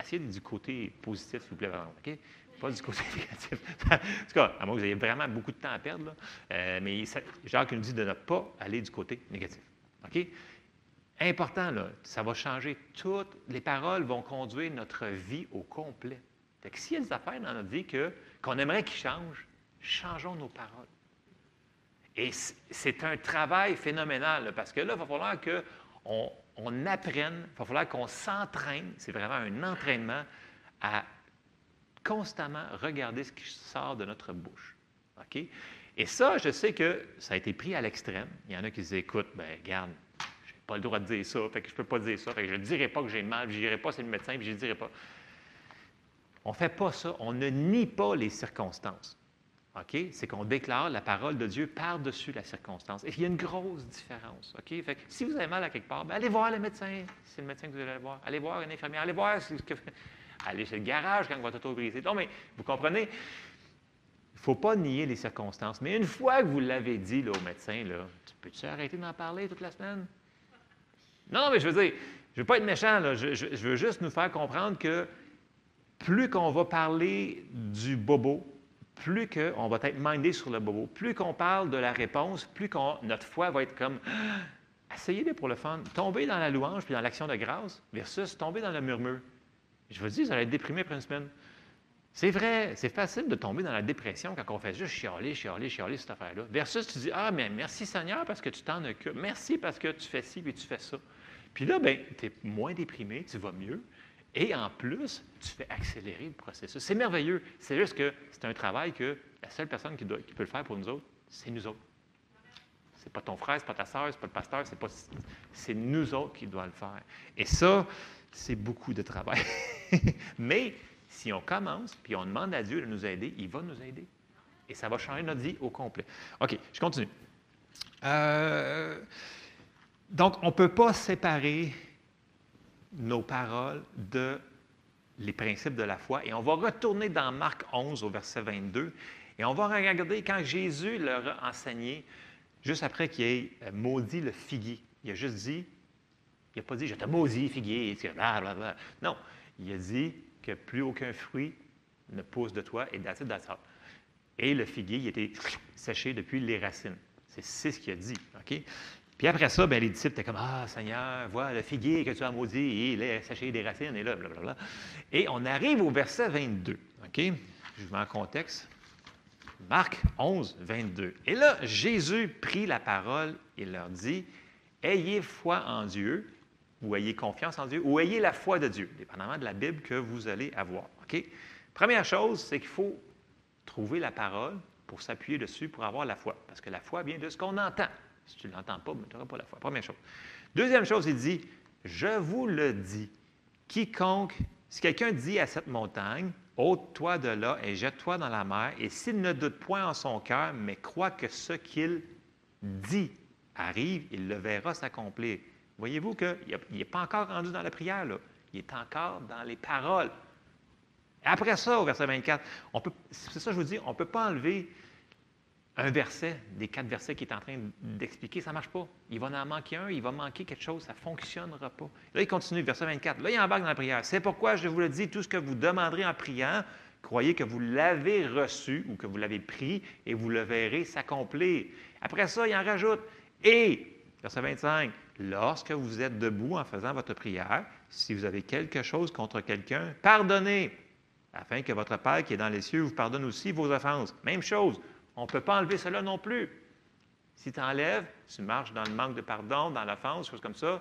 Essayez, du côté positif, s'il vous plaît, vraiment, OK? Pas du côté négatif. en tout cas, à moins que vous ayez vraiment beaucoup de temps à perdre, là. Euh, mais ça- Jacques nous dit de ne pas aller du côté négatif. OK? Important, là, ça va changer. Toutes les paroles vont conduire notre vie au complet. Fait que s'il y a des affaires dans notre vie que, qu'on aimerait qu'ils changent, changeons nos paroles. Et c'est un travail phénoménal, parce que là, il va falloir qu'on on apprenne, il va falloir qu'on s'entraîne, c'est vraiment un entraînement à constamment regarder ce qui sort de notre bouche. OK? Et ça, je sais que ça a été pris à l'extrême. Il y en a qui disent, écoute, ben regarde, je n'ai pas le droit de dire ça, fait que je ne peux pas dire ça, fait que je ne dirai pas que j'ai mal, je n'irai pas c'est le médecin, puis je ne dirai pas. On ne fait pas ça. On ne nie pas les circonstances. OK? C'est qu'on déclare la parole de Dieu par-dessus la circonstance. Et il y a une grosse différence. Fait que si vous avez mal à quelque part, ben allez voir le médecin. C'est le médecin que vous allez voir. Allez voir une infirmière. Allez voir. Allez chez le garage quand votre auto est brisée. Non, mais vous comprenez? Il ne faut pas nier les circonstances. Mais une fois que vous l'avez dit au médecin, tu peux-tu arrêter d'en parler toute la semaine? Non, mais je veux dire, je ne veux pas être méchant, je veux juste nous faire comprendre que plus qu'on va parler du bobo, plus qu'on va être mindé sur le bobo, plus qu'on parle de la réponse, plus notre foi va être comme essayez-le pour le fun. Tomber dans la louange puis dans l'action de grâce versus tomber dans le murmure. Je vous dis, vous allez être déprimé après une semaine. C'est vrai, c'est facile de tomber dans la dépression quand on fait juste chialer, chialer, chialer cette affaire-là. Versus tu dis Ah, mais merci Seigneur parce que tu t'en occupes. Merci parce que tu fais ci puis tu fais ça. Puis là, ben, tu es moins déprimé, tu vas mieux. Et en plus, tu fais accélérer le processus. C'est merveilleux. C'est juste que c'est un travail que la seule personne qui, doit- peut le faire pour nous autres, c'est nous autres. C'est pas ton frère, c'est pas ta soeur, c'est pas le pasteur, c'est pas. C'est nous autres qui doivent le faire. Et ça, c'est beaucoup de travail. Mais si on commence, puis on demande à Dieu de nous aider, il va nous aider. Et ça va changer notre vie au complet. OK, je continue. Euh, donc, on ne peut pas séparer nos paroles de les principes de la foi. Et on va retourner dans Marc 11 au verset 22 et on va regarder quand Jésus leur a enseigné, juste après qu'il ait euh, maudit le figuier. Il a juste dit, il n'a pas dit je te maudis, figuier, blablabla. Non, il a dit que plus aucun fruit ne pousse de toi et that's all. Et le figuier, il était séché depuis les racines. C'est c'est ce qu'il a dit. OK? Puis après ça, ben, les disciples étaient comme Ah, Seigneur, vois le figuier que tu as maudit, il est séché des racines, et là, blablabla. Et on arrive au verset 22. OK? Je vous mets en contexte. Marc 11, 22. Et là, Jésus prit la parole et leur dit Ayez foi en Dieu, ou ayez confiance en Dieu, ou ayez la foi de Dieu, dépendamment de la Bible que vous allez avoir. OK? Première chose, c'est qu'il faut trouver la parole pour s'appuyer dessus pour avoir la foi. Parce que la foi vient de ce qu'on entend. Si tu ne l'entends pas, tu n'auras pas la foi. Première chose. Deuxième chose, il dit Je vous le dis, quiconque, si quelqu'un dit à cette montagne, ôte-toi de là et jette-toi dans la mer, et s'il ne doute point en son cœur, mais croit que ce qu'il dit arrive, il le verra s'accomplir. Voyez-vous qu'il n'est pas encore rendu dans la prière, là. il est encore dans les paroles. Après ça, au verset 24, on peut, c'est ça que je vous dis, on ne peut pas enlever un verset des quatre versets qu'il est en train d'expliquer, ça ne marche pas. Il va en manquer un, il va manquer quelque chose, ça ne fonctionnera pas. Là, il continue, verset 24. Là, il embarque dans la prière. C'est pourquoi je vous le dis, tout ce que vous demanderez en priant, croyez que vous l'avez reçu ou que vous l'avez pris et vous le verrez s'accomplir. Après ça, il en rajoute. Et, verset 25, lorsque vous êtes debout en faisant votre prière, si vous avez quelque chose contre quelqu'un, pardonnez, afin que votre Père qui est dans les cieux vous pardonne aussi vos offenses. Même chose, on ne peut pas enlever cela non plus. Si tu enlèves, tu marches dans le manque de pardon, dans l'offense, choses comme ça,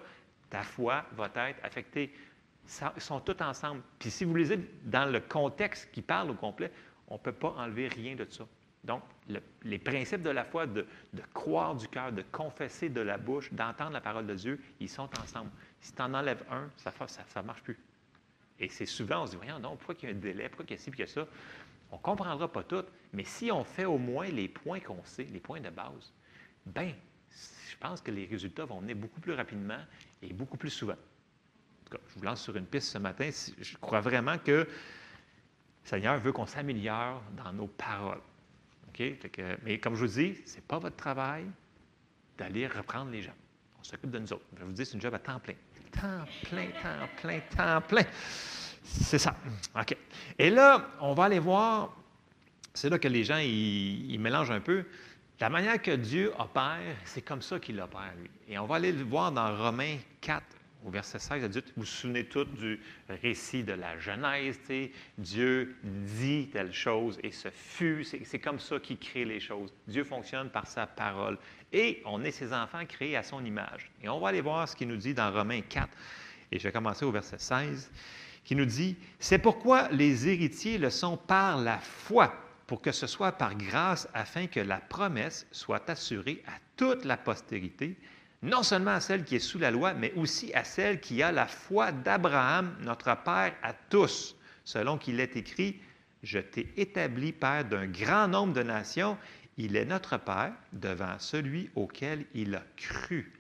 ta foi va être affectée. Ils sont tous ensemble. Puis si vous lisez dans le contexte qui parle au complet, on ne peut pas enlever rien de ça. Donc, le- les principes de la foi, de, croire du cœur, de confesser de la bouche, d'entendre la parole de Dieu, ils sont ensemble. Si tu en enlèves un, ça ne marche plus. Et c'est souvent, on se dit, voyons, non, pourquoi il y a un délai, pourquoi il y a ci, puis il y a ça? On ne comprendra pas tout, mais si on fait au moins les points qu'on sait, les points de base, ben, je pense que les résultats vont venir beaucoup plus rapidement et beaucoup plus souvent. En tout cas, je vous lance sur une piste ce matin. Je crois vraiment que le Seigneur veut qu'on s'améliore dans nos paroles. OK? Fait que- mais comme je vous dis, ce n'est pas votre travail d'aller reprendre les gens. On s'occupe de nous autres. Je vous dis, c'est une job à temps plein. Temps plein, temps plein, temps plein. C'est ça. OK. Et là, on va aller voir, c'est là que les gens, ils, mélangent un peu. La manière que Dieu opère, c'est comme ça qu'il opère, lui. Et on va aller le voir dans Romains 4, au verset 16 à 18. Vous vous souvenez tous du récit de la Genèse. Dieu dit telle chose et ce fut. C'est comme ça qu'il crée les choses. Dieu fonctionne par sa parole. Et on est ses enfants créés à son image. Et on va aller voir ce qu'il nous dit dans Romains 4. Et je vais commencer au verset 16, qui nous dit, C'est pourquoi les héritiers le sont par la foi, pour que ce soit par grâce, afin que la promesse soit assurée à toute la postérité, non seulement à celle qui est sous la loi, mais aussi à celle qui a la foi d'Abraham, notre Père à tous, selon qu'il est écrit, Je t'ai établi Père d'un grand nombre de nations, il est notre Père devant celui auquel il a cru.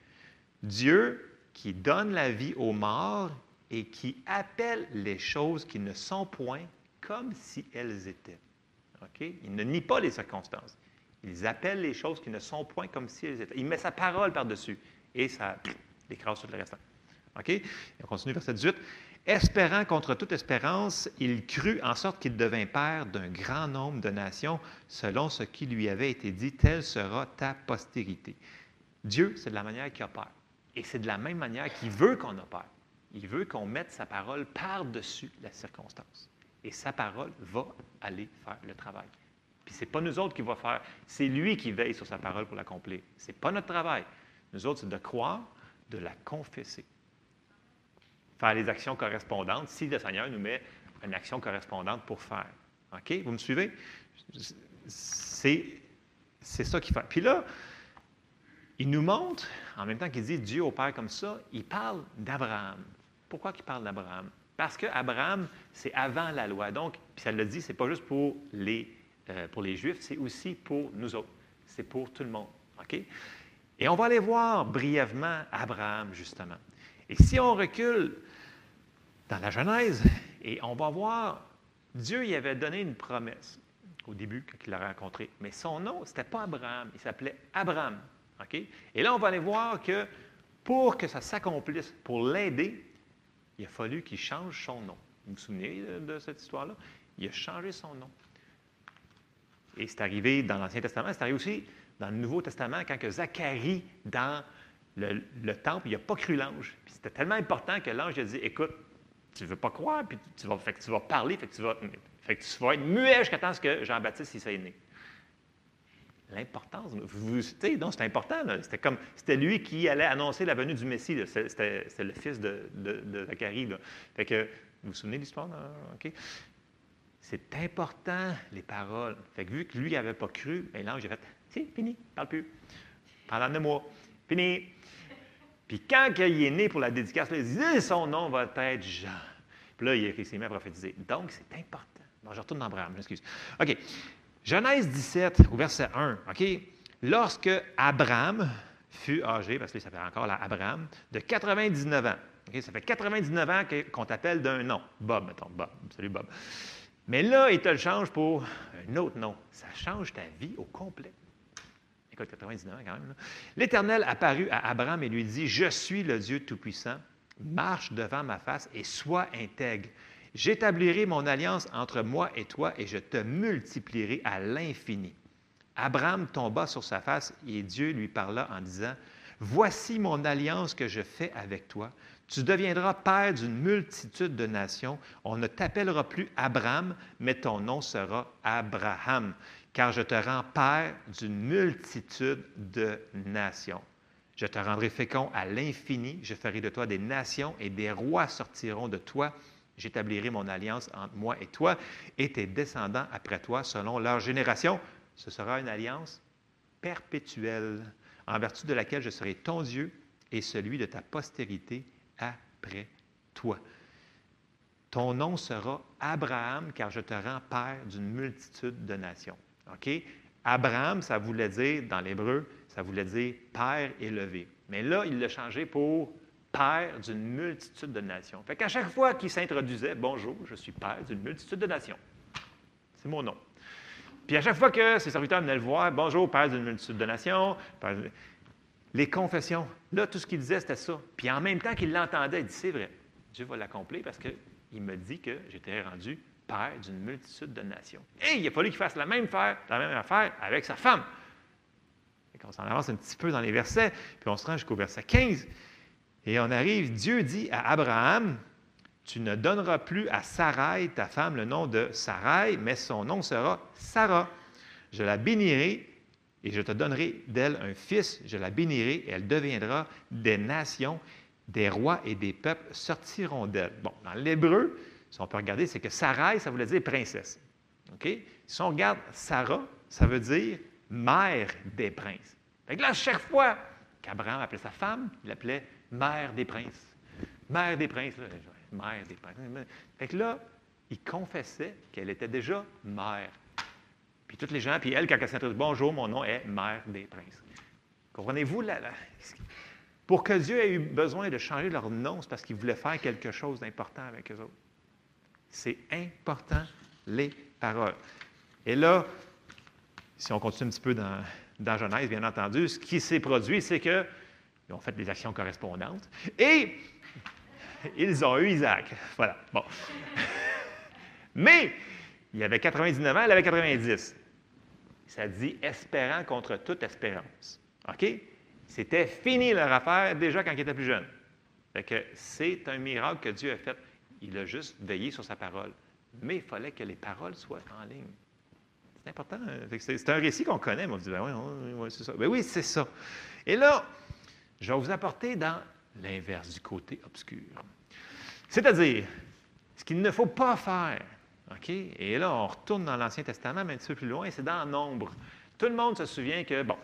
Dieu qui donne la vie aux morts et qui appelle les choses qui ne sont point comme si elles étaient. OK? Il ne nie pas les circonstances. Il appelle les choses qui ne sont point comme si elles étaient. Il met sa parole par-dessus et ça écrase tout le restant. OK? On continue verset 18. Espérant contre toute espérance, il crut en sorte qu'il devint père d'un grand nombre de nations, selon ce qui lui avait été dit, telle sera ta postérité. Dieu, c'est de la manière qu'il opère. Et c'est de la même manière qu'il veut qu'on opère. Il veut qu'on mette sa parole par-dessus la circonstance. Et sa parole va aller faire le travail. Puis ce n'est pas nous autres qui va faire, c'est lui qui veille sur sa parole pour l'accomplir. Ce n'est pas notre travail. Nous autres, c'est de croire, de la confesser. Faire les actions correspondantes si le Seigneur nous met une action correspondante pour faire. OK? Vous me suivez? C'est, c'est ça qu'il fait. Puis là, il nous montre, en même temps qu'il dit Dieu opère comme ça, il parle d'Abraham. Pourquoi il parle d'Abraham? Parce qu'Abraham, c'est avant la loi. Donc, puis ça le dit, c'est pas juste pour les, euh, pour les Juifs, c'est aussi pour nous autres. C'est pour tout le monde. Et on va aller voir brièvement Abraham, justement. Et si on recule dans la Genèse, et on va voir, Dieu y avait donné une promesse au début, quand il l'a rencontré. Mais son nom, ce n'était pas Abraham, il s'appelait Abraham. Et là, on va aller voir que pour que ça s'accomplisse, pour l'aider, il a fallu qu'il change son nom. Vous vous souvenez de, de cette histoire-là? Il a changé son nom. Et c'est arrivé dans l'Ancien Testament, c'est arrivé aussi dans le Nouveau Testament, quand que Zacharie, dans le, le temple, il n'a pas cru l'ange. Puis c'était tellement important que l'ange a dit Écoute, tu ne veux pas croire, puis tu vas, que tu vas parler, fait que tu vas, fait que tu vas être muet jusqu'à temps que Jean-Baptiste il soit né. L'importance, vous donc c'est important. C'était comme, c'était lui qui allait annoncer la venue du Messie. C'était, le fils de, de- Zacharie. Fait que, vous vous souvenez de l'histoire? OK? C'est important, les paroles. Fait que vu que lui n'avait pas cru, ben, l'ange a fait C'est fini, parle plus. Pendant deux mois. Fini. Puis quand il est né pour la dédicace, là, il dit son nom va être Jean. Puis là, il s'est mis à prophétiser. Donc, c'est important. Bon, je retourne dans Abraham, m'excuse. OK. Genèse 17, au verset 1. OK? Lorsque Abraham fut âgé, parce que ça fait encore là, Abraham, de 99 ans. Ça fait 99 ans qu'on t'appelle d'un nom. Bob, mettons. Bob. Salut, Bob. Mais là, il te le change pour un autre nom. Ça change ta vie au complet. Écoute, 99 ans quand même. L'Éternel apparut à Abraham et lui dit, Je suis le Dieu Tout-Puissant, marche devant ma face et sois intègre. J'établirai mon alliance entre moi et toi et je te multiplierai à l'infini. Abraham tomba sur sa face et Dieu lui parla en disant, Voici mon alliance que je fais avec toi. Tu deviendras père d'une multitude de nations. On ne t'appellera plus Abraham, mais ton nom sera Abraham, car je te rends père d'une multitude de nations. Je te rendrai fécond à l'infini. Je ferai de toi des nations et des rois sortiront de toi. J'établirai mon alliance entre moi et toi et tes descendants après toi selon leur génération. Ce sera une alliance perpétuelle en vertu de laquelle je serai ton Dieu et celui de ta postérité après toi. Ton nom sera Abraham, car je te rends père d'une multitude de nations. OK? Abraham, ça voulait dire, dans l'hébreu, ça voulait dire père élevé. Mais là, il l'a changé pour père d'une multitude de nations. Fait qu'à chaque fois qu'il s'introduisait, bonjour, je suis père d'une multitude de nations. C'est mon nom. Puis à chaque fois que ses serviteurs venaient le voir, bonjour, père d'une multitude de nations, les confessions, là, tout ce qu'il disait, c'était ça. Puis en même temps qu'il l'entendait, il dit, c'est vrai, Dieu va l'accomplir parce qu'il me dit que j'étais rendu père d'une multitude de nations. Et il a fallu qu'il fasse la même, faire, la même affaire avec sa femme. Fait qu'on s'en avance un petit peu dans les versets, puis on se rend jusqu'au verset 15. Et on arrive, Dieu dit à Abraham, tu ne donneras plus à Sarai, ta femme, le nom de Sarai, mais son nom sera Sarah. Je la bénirai et je te donnerai d'elle un fils. Je la bénirai et elle deviendra des nations, des rois et des peuples sortiront d'elle. Bon, dans l'hébreu, si on peut regarder, c'est que Sarai, ça voulait dire princesse. OK? Si on regarde Sarah, ça veut dire mère des princes. Fait que là, chaque fois qu'Abraham appelait sa femme, il l'appelait mère des princes. Mère des princes, là, mère des princes. Fait que là, il confessait qu'elle était déjà mère. Puis tous les gens, puis elle, quand elle s'introduit, bonjour, mon nom est mère des princes. Comprenez-vous? La- pour que Dieu ait eu besoin de changer leur nom, c'est parce qu'il voulait faire quelque chose d'important avec eux autres. C'est important, les paroles. Et là, si on continue un petit peu dans, dans Genèse, bien entendu, ce qui s'est produit, c'est qu'ils ont fait des actions correspondantes et ils ont eu Isaac. Voilà. Bon. Mais il avait 99 ans, elle avait 90. Ça dit espérant contre toute espérance. OK? C'était fini leur affaire déjà quand il était plus jeune. Fait que c'est un miracle que Dieu a fait. Il a juste veillé sur sa parole. Mais il fallait que les paroles soient en ligne. C'est important. hein? C'est un récit qu'on connaît. mais On dit, ben oui, c'est ça. Ben oui, c'est ça. Et là, je vais vous apporter dans l'inverse du côté obscur. C'est-à-dire, ce qu'il ne faut pas faire. OK? Et là, on retourne dans l'Ancien Testament, mais un petit peu plus loin, c'est dans Nombre. Tout le monde se souvient que, bon,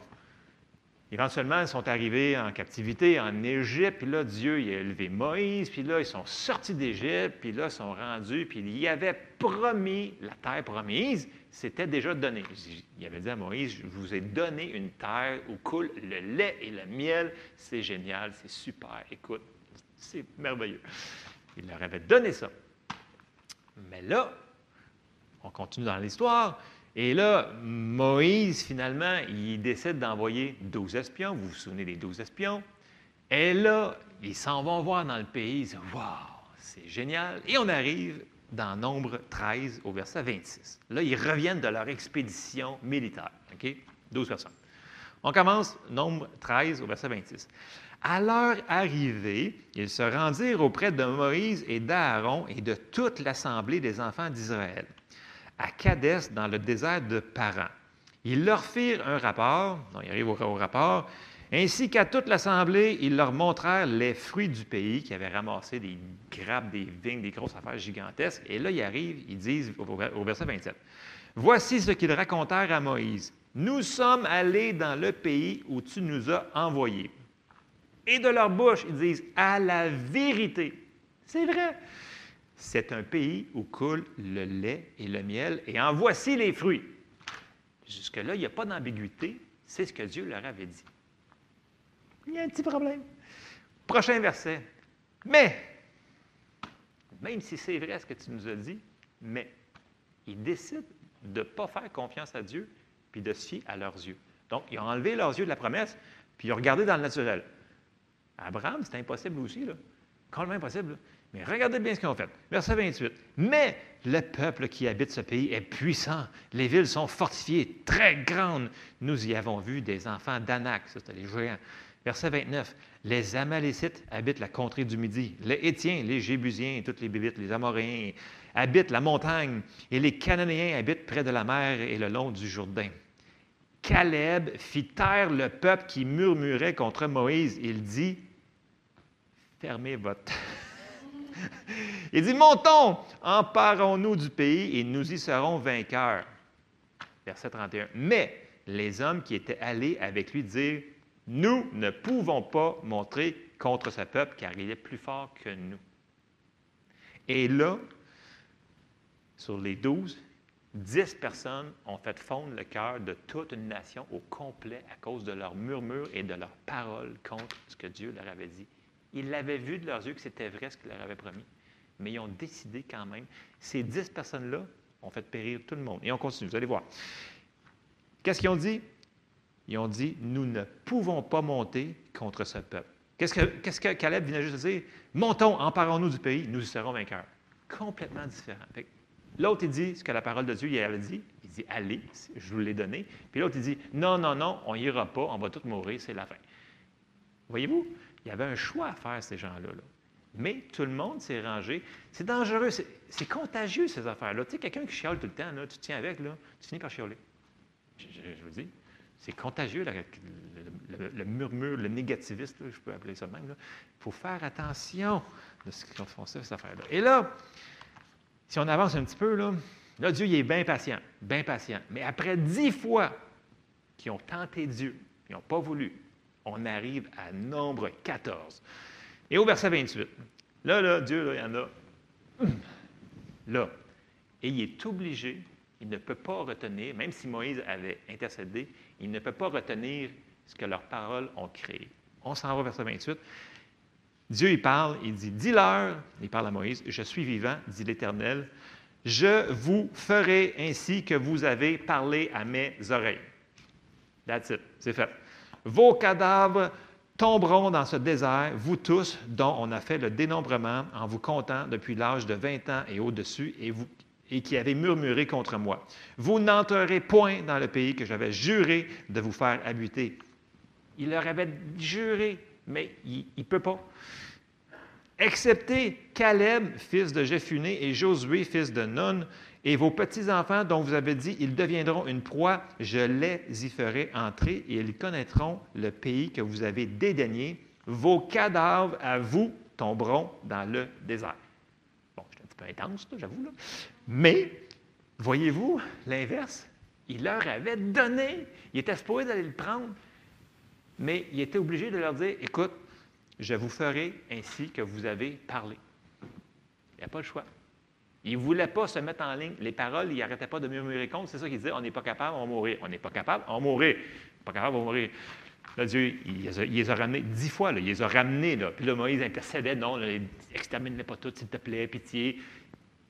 éventuellement, ils sont arrivés en captivité en Égypte, puis là, Dieu il a élevé Moïse, puis là, ils sont sortis d'Égypte, puis là, ils sont rendus, puis il y avait promis la terre promise, c'était déjà donné. Il avait dit à Moïse, je vous ai donné une terre où coule le lait et le miel, c'est génial, c'est super, écoute, c'est merveilleux. Il leur avait donné ça. Mais là, on continue dans l'histoire. Et là, Moïse, finalement, il décide d'envoyer 12 espions. Vous vous souvenez des 12 espions? Et là, ils s'en vont voir dans le pays. Ils disent c'est génial. Et on arrive dans Nombre 13 au verset 26. Là, ils reviennent de leur expédition militaire. OK? 12 personnes. On commence, Nombre 13 au verset 26. À leur arrivée, ils se rendirent auprès de Moïse et d'Aaron et de toute l'assemblée des enfants d'Israël, à Kadès, dans le désert de Paran. Ils leur firent un rapport, non, ils arrivent au, au rapport, ainsi qu'à toute l'assemblée, ils leur montrèrent les fruits du pays, qui avaient ramassé des grappes, des vignes, des grosses affaires gigantesques. Et là, ils arrivent, ils disent au, au verset 27, Voici ce qu'ils racontèrent à Moïse. Nous sommes allés dans le pays où tu nous as envoyés. Et de leur bouche, ils disent à la vérité. C'est vrai. C'est un pays où coule le lait et le miel, et en voici les fruits. Jusque-là, il n'y a pas d'ambiguïté. C'est ce que Dieu leur avait dit. Il y a un petit problème. Prochain verset. Mais, même si c'est vrai ce que tu nous as dit, mais ils décident de ne pas faire confiance à Dieu puis de se fier à leurs yeux. Donc, ils ont enlevé leurs yeux de la promesse, puis ils ont regardé dans le naturel. Abraham, c'est impossible aussi, là. Complètement impossible. là. Mais regardez bien ce qu'ils ont fait. Verset 28. Mais le peuple qui habite ce pays est puissant. Les villes sont fortifiées, très grandes. Nous y avons vu des enfants d'Anak, ça c'était les géants. Verset 29. Les Amalécites habitent la contrée du Midi. Les Étiens, les Jébusiens, toutes les Bébites, les Amoréens habitent la montagne. Et les Cananéens habitent près de la mer et le long du Jourdain. Caleb fit taire le peuple qui murmurait contre Moïse. Il dit Fermez votre. Il dit Montons, emparons-nous du pays et nous y serons vainqueurs. Verset 31. Mais les hommes qui étaient allés avec lui dirent Nous ne pouvons pas montrer contre ce peuple car il est plus fort que nous. Et là, sur les douze, dix personnes ont fait fondre le cœur de toute une nation au complet à cause de leurs murmures et de leurs paroles contre ce que Dieu leur avait dit. Ils l'avaient vu de leurs yeux que c'était vrai ce qu'il leur avait promis, mais ils ont décidé quand même. Ces dix personnes-là ont fait périr tout le monde. Et on continue, vous allez voir. Qu'est-ce qu'ils ont dit? Ils ont dit, nous ne pouvons pas monter contre ce peuple. Qu'est-ce que, qu'est-ce que Caleb venait juste de dire? Montons, emparons-nous du pays, nous y serons vainqueurs. Complètement différent. L'autre, il dit ce que la parole de Dieu il avait dit. Il dit, allez, je vous l'ai donné. Puis l'autre, il dit, non, non, non, on n'ira pas, on va tous mourir, c'est la fin. Voyez-vous, il y avait un choix à faire, ces gens-là. là. Mais tout le monde s'est rangé. C'est dangereux, c'est, contagieux, ces affaires-là. Tu sais, quelqu'un qui chiale tout le temps, tu tiens avec, tu finis par chialer. Je, je- vous dis, c'est contagieux, le, murmure, le négativiste, là, je peux appeler ça même. Il faut faire attention de ce qu'ils font ça, cette affaire-là. Et là, si on avance un petit peu, là, là Dieu il est bien patient, bien patient. Mais après dix fois qu'ils ont tenté Dieu, ils n'ont pas voulu, on arrive à nombre 14. Et au verset 28, là, là, Dieu, là, il y en a. Là. Et il est obligé, il ne peut pas retenir, même si Moïse avait intercédé, il ne peut pas retenir ce que leurs paroles ont créé. On s'en va verset 28. Dieu, il parle, il dit, dis-leur, il parle à Moïse, je suis vivant, dit l'Éternel, je vous ferai ainsi que vous avez parlé à mes oreilles. That's it, c'est fait. Vos cadavres tomberont dans ce désert, vous tous, dont on a fait le dénombrement en vous comptant depuis l'âge de 20 ans et au-dessus, et, vous, et qui avez murmuré contre moi. Vous n'entrerez point dans le pays que j'avais juré de vous faire habiter. Il leur avait juré, mais il ne peut pas. Excepté Caleb, fils de Jephuné, et Josué, fils de Nun, et vos petits-enfants dont vous avez dit, ils deviendront une proie, je les y ferai entrer, et ils connaîtront le pays que vous avez dédaigné. Vos cadavres à vous tomberont dans le désert. Bon, c'est un petit peu intense, j'avoue. Mais, voyez-vous, l'inverse, il leur avait donné, il était supposé d'aller le prendre, mais il était obligé de leur dire, écoute, je vous ferai ainsi que vous avez parlé. Il n'y a pas le choix. Il ne voulait pas se mettre en ligne. Les paroles, il n'arrêtait pas de murmurer contre. C'est ça qu'il disait, on n'est pas capable, on va mourir. On n'est pas capable, on va mourir. Pas capable, on va mourir. Là, Dieu, il les a, ramenés dix fois, il les a ramenés. Puis là, Moïse intercédait, non, extermine-les pas toutes, s'il te plaît, pitié.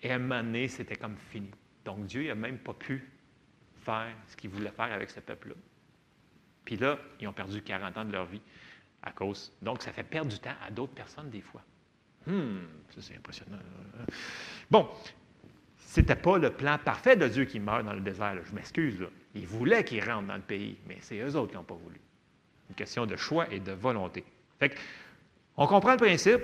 Et à un moment donné, c'était comme fini. Donc Dieu n'a même pas pu faire ce qu'il voulait faire avec ce peuple-là. Puis là, ils ont perdu 40 ans de leur vie à cause. Donc, ça fait perdre du temps à d'autres personnes des fois. Hum, c'est impressionnant. Bon, c'était pas le plan parfait de Dieu qui meurt dans le désert. Je m'excuse. Il voulait qu'ils rentrent dans le pays, mais c'est eux autres qui n'ont pas voulu. Une question de choix et de volonté. Fait on comprend le principe.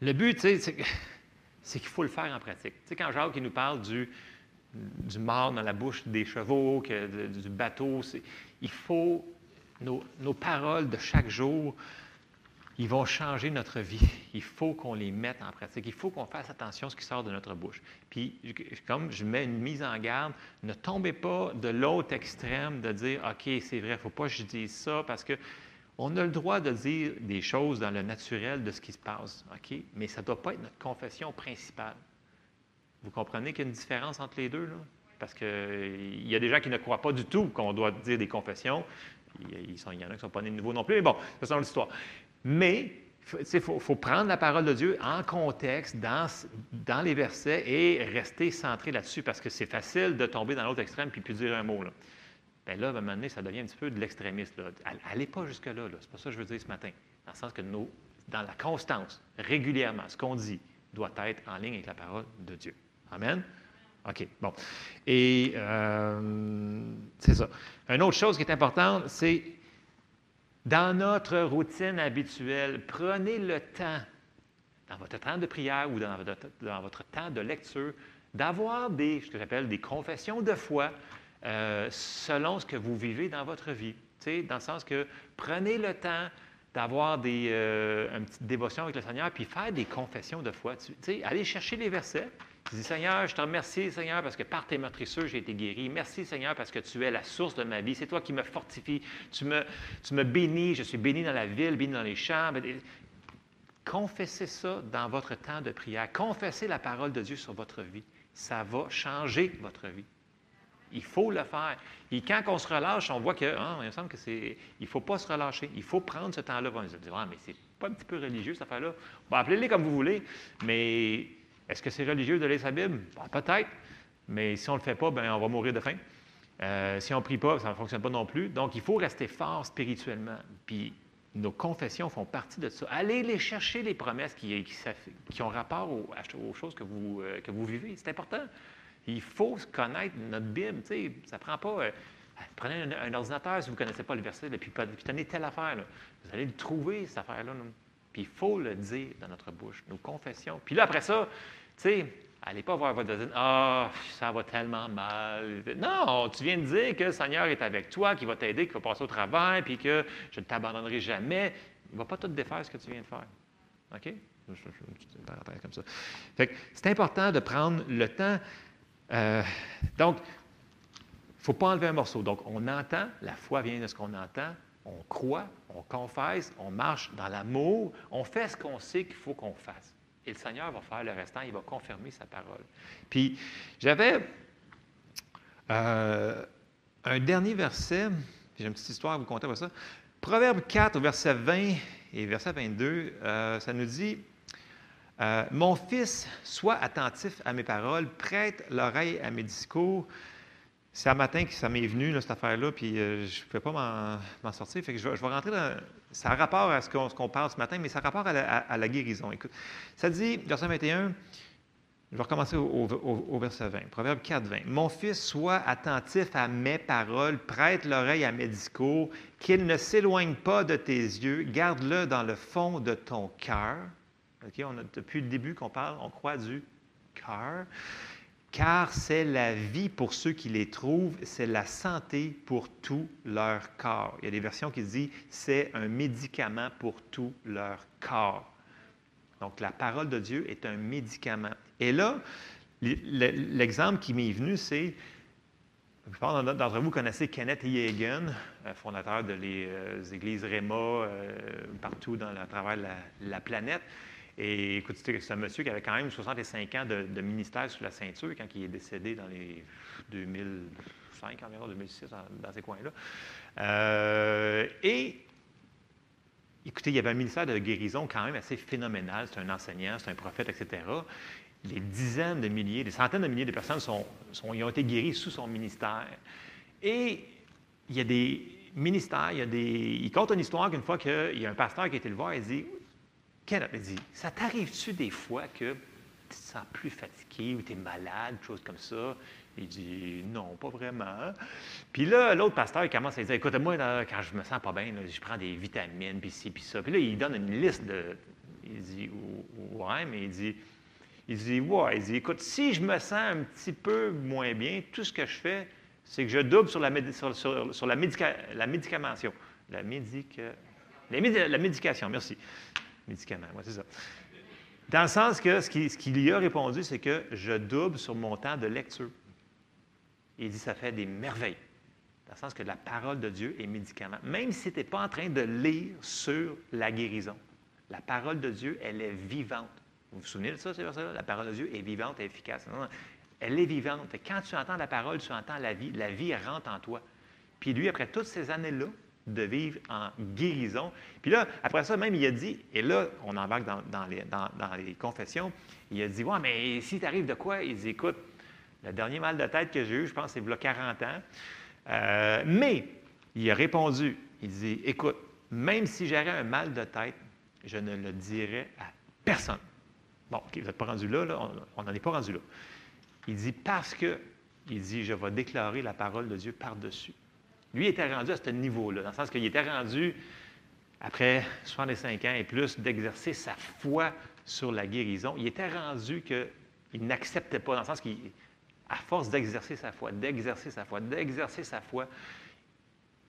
Le but, c'est, qu'il faut le faire en pratique. Tu quand Jacques nous parle du, mort dans la bouche des chevaux, du bateau, il faut nos paroles de chaque jour, ils vont changer notre vie. Il faut qu'on les mette en pratique. Il faut qu'on fasse attention à ce qui sort de notre bouche. Puis, comme je mets une mise en garde, ne tombez pas de l'autre extrême de dire OK, c'est vrai, il ne faut pas que je dise ça parce que on a le droit de dire des choses dans le naturel de ce qui se passe. OK? Mais ça ne doit pas être notre confession principale. Vous comprenez qu'il y a une différence entre les deux, là? Parce qu'il y a des gens qui ne croient pas du tout qu'on doit dire des confessions. Il y, en a qui ne sont pas nés de nouveau non plus, mais bon, c'est une autre histoire. Mais il faut, faut prendre la parole de Dieu en contexte, dans, dans les versets, et rester centré là-dessus, parce que c'est facile de tomber dans l'autre extrême puis plus dire un mot. Là. Bien là, à un moment donné, ça devient un petit peu de l'extrémiste. Allez pas jusque-là. Là. C'est pas ça que je veux dire ce matin. Dans le sens que nos, dans la constance, régulièrement, ce qu'on dit doit être en ligne avec la parole de Dieu. Amen? OK, bon. Et euh, c'est ça. Une autre chose qui est importante, c'est dans notre routine habituelle, prenez le temps, dans votre temps de prière ou dans votre, temps de lecture, d'avoir des, ce que j'appelle des confessions de foi euh, selon ce que vous vivez dans votre vie. Dans le sens que prenez le temps d'avoir des, euh, une petite dévotion avec le Seigneur, puis faire des confessions de foi. Allez chercher les versets. Dis, Seigneur, je te remercie, Seigneur, parce que par tes meurtrissures, j'ai été guéri. Merci, Seigneur, parce que tu es la source de ma vie. C'est toi qui me fortifie. Tu me, tu me bénis. Je suis béni dans la ville, béni dans les champs. confessez ça dans votre temps de prière. Confessez la parole de Dieu sur votre vie. Ça va changer votre vie. Il faut le faire. Et quand on se relâche, on voit que, ah, il me semble que c'est, il ne faut pas se relâcher. Il faut prendre ce temps-là. On se dire, ah, mais c'est pas un petit peu religieux cette affaire-là. Appelez-les comme vous voulez, mais est-ce que c'est religieux de lire sa Bible? Bon, peut-être, mais si on ne le fait pas, ben, on va mourir de faim. Euh, si on ne prie pas, ça ne fonctionne pas non plus. Donc, il faut rester fort spirituellement. Puis, nos confessions font partie de ça. Allez les chercher, les promesses qui, ont rapport aux, choses que vous, euh, que vous vivez. C'est important. Il faut connaître notre Bible. Ça prend pas. Euh, prenez un, ordinateur si vous ne connaissez pas le verset, là, puis, puis tenez telle affaire. Là. Vous allez le trouver, cette affaire-là. Là. Puis il faut le dire dans notre bouche, nos confessions. Puis là, après ça, tu sais, allez pas voir votre voisine, ah, oh, ça va tellement mal. Non, tu viens de dire que le Seigneur est avec toi, qu'il va t'aider, qu'il va passer au travail, puis que je ne t'abandonnerai jamais. Il ne va pas tout défaire ce que tu viens de faire. OK? comme ça. Fait c'est important de prendre le temps. Euh, donc, il ne faut pas enlever un morceau. Donc, on entend, la foi vient de ce qu'on entend, on croit, on confesse, on marche dans l'amour, on fait ce qu'on sait qu'il faut qu'on fasse. Et le Seigneur va faire le restant, il va confirmer sa parole. Puis, j'avais euh, un dernier verset, j'ai une petite histoire vous conter ça. Proverbe 4, verset 20 et verset 22, euh, ça nous dit euh, Mon fils, sois attentif à mes paroles, prête l'oreille à mes discours. C'est un matin que ça m'est venu, cette affaire-là, puis je ne pouvais pas m'en sortir. Fait que je, vais, rentrer dans, ça a rapport à ce qu'on qu parle ce matin, mais ça a rapport à la, guérison. Écoute, ça dit, verset 21, je vais recommencer au verset 20, Proverbe 4, 20. Mon fils, sois attentif à mes paroles, prête l'oreille à mes discours, qu'il ne s'éloigne pas de tes yeux, garde-le dans le fond de ton cœur. Okay, on a, depuis le début qu'on parle, on croit du cœur car c'est la vie pour ceux qui les trouvent, c'est la santé pour tout leur corps. Il y a des versions qui disent c'est un médicament pour tout leur corps. Donc la parole de Dieu est un médicament. Et là, l'exemple qui m'est venu, c'est, la plupart d'entre vous connaissez Kenneth Yeagan, fondateur de les euh, églises Réma euh, partout à travers la planète. Et écoute, c'est un monsieur qui avait quand même 65 ans de, ministère sous la ceinture quand il est décédé dans les 2005, environ 2006, dans, ces coins-là. Euh, et écoutez, il y avait un ministère de guérison quand même assez phénoménal. C'est un enseignant, c'est un prophète, etc. Les dizaines de milliers, des centaines de milliers de personnes ils ont été guéris sous son ministère. Et il y a des ministères, il, y a des, il compte une histoire qu'une fois qu'il y a un pasteur qui a été le voir, il dit Kenneth me dit Ça t'arrive-tu des fois que tu te sens plus fatigué ou tu es malade, chose comme ça? Il dit Non, pas vraiment. Puis là, l'autre pasteur il commence à dire Écoute, moi, quand je me sens pas bien, je prends des vitamines, puis ci, puis ça. Puis là, il donne une liste de. Il dit Ouais, mais il dit. Il dit Ouais, il dit Écoute, si je me sens un petit peu moins bien, tout ce que je fais, c'est que je double sur la, sur, sur, la, médica, la médicamentation. La, médica, la, la médication, merci médicaments. Ouais, c'est ça. Dans le sens que ce qu'il qui lui a répondu, c'est que je double sur mon temps de lecture. Il dit ça fait des merveilles. Dans le sens que la parole de Dieu est médicament. Même si tu n'es pas en train de lire sur la guérison, la parole de Dieu, elle est vivante. Vous vous souvenez de ça, c'est ça? La parole de Dieu est vivante et efficace. Elle est vivante. Quand tu entends la parole, tu entends la vie. La vie rentre en toi. Puis lui, après toutes ces années-là, de vivre en guérison. Puis là, après ça, même, il a dit, et là, on embarque dans, dans, les, confessions, il a dit, ouais, mais si t'arrive de quoi? Il dit, écoute, le dernier mal de tête que j'ai eu, je pense, c'est il y a 40 ans. Euh, mais, il a répondu, il dit, écoute, même si j'aurais un mal de tête, je ne le dirai à personne. Bon, OK, vous n'êtes pas rendu là, là on n'en est pas rendu là. Il dit, parce que, il dit, je vais déclarer la parole de Dieu par-dessus. Lui était rendu à ce niveau-là, dans le sens qu'il était rendu, après 65 ans et plus, d'exercer sa foi sur la guérison. Il était rendu qu'il n'acceptait pas, dans le sens qu'à force d'exercer sa foi, d'exercer sa foi, d'exercer sa foi,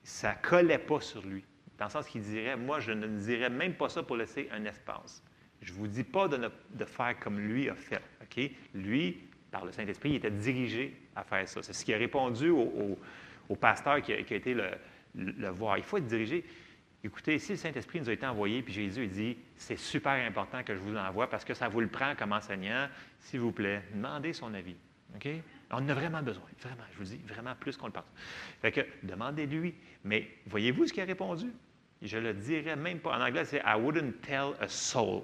ça ne collait pas sur lui. Dans le sens qu'il dirait, moi, je ne dirais même pas ça pour laisser un espace. Je ne vous dis pas de, faire comme lui a fait. Lui, par le Saint-Esprit, il était dirigé à faire ça. C'est ce qui a répondu au au pasteur qui a, a été le, le, voir. Il faut être dirigé. Écoutez, si le Saint-Esprit nous a été envoyé, puis Jésus il dit, c'est super important que je vous l'envoie parce que ça vous le prend comme enseignant, s'il vous plaît, demandez son avis. OK? On en a vraiment besoin, vraiment, je vous dis, vraiment plus qu'on le pense. Fait que demandez-lui. Mais voyez-vous ce qu'il a répondu? Je le dirais même pas. En anglais, c'est I wouldn't tell a soul.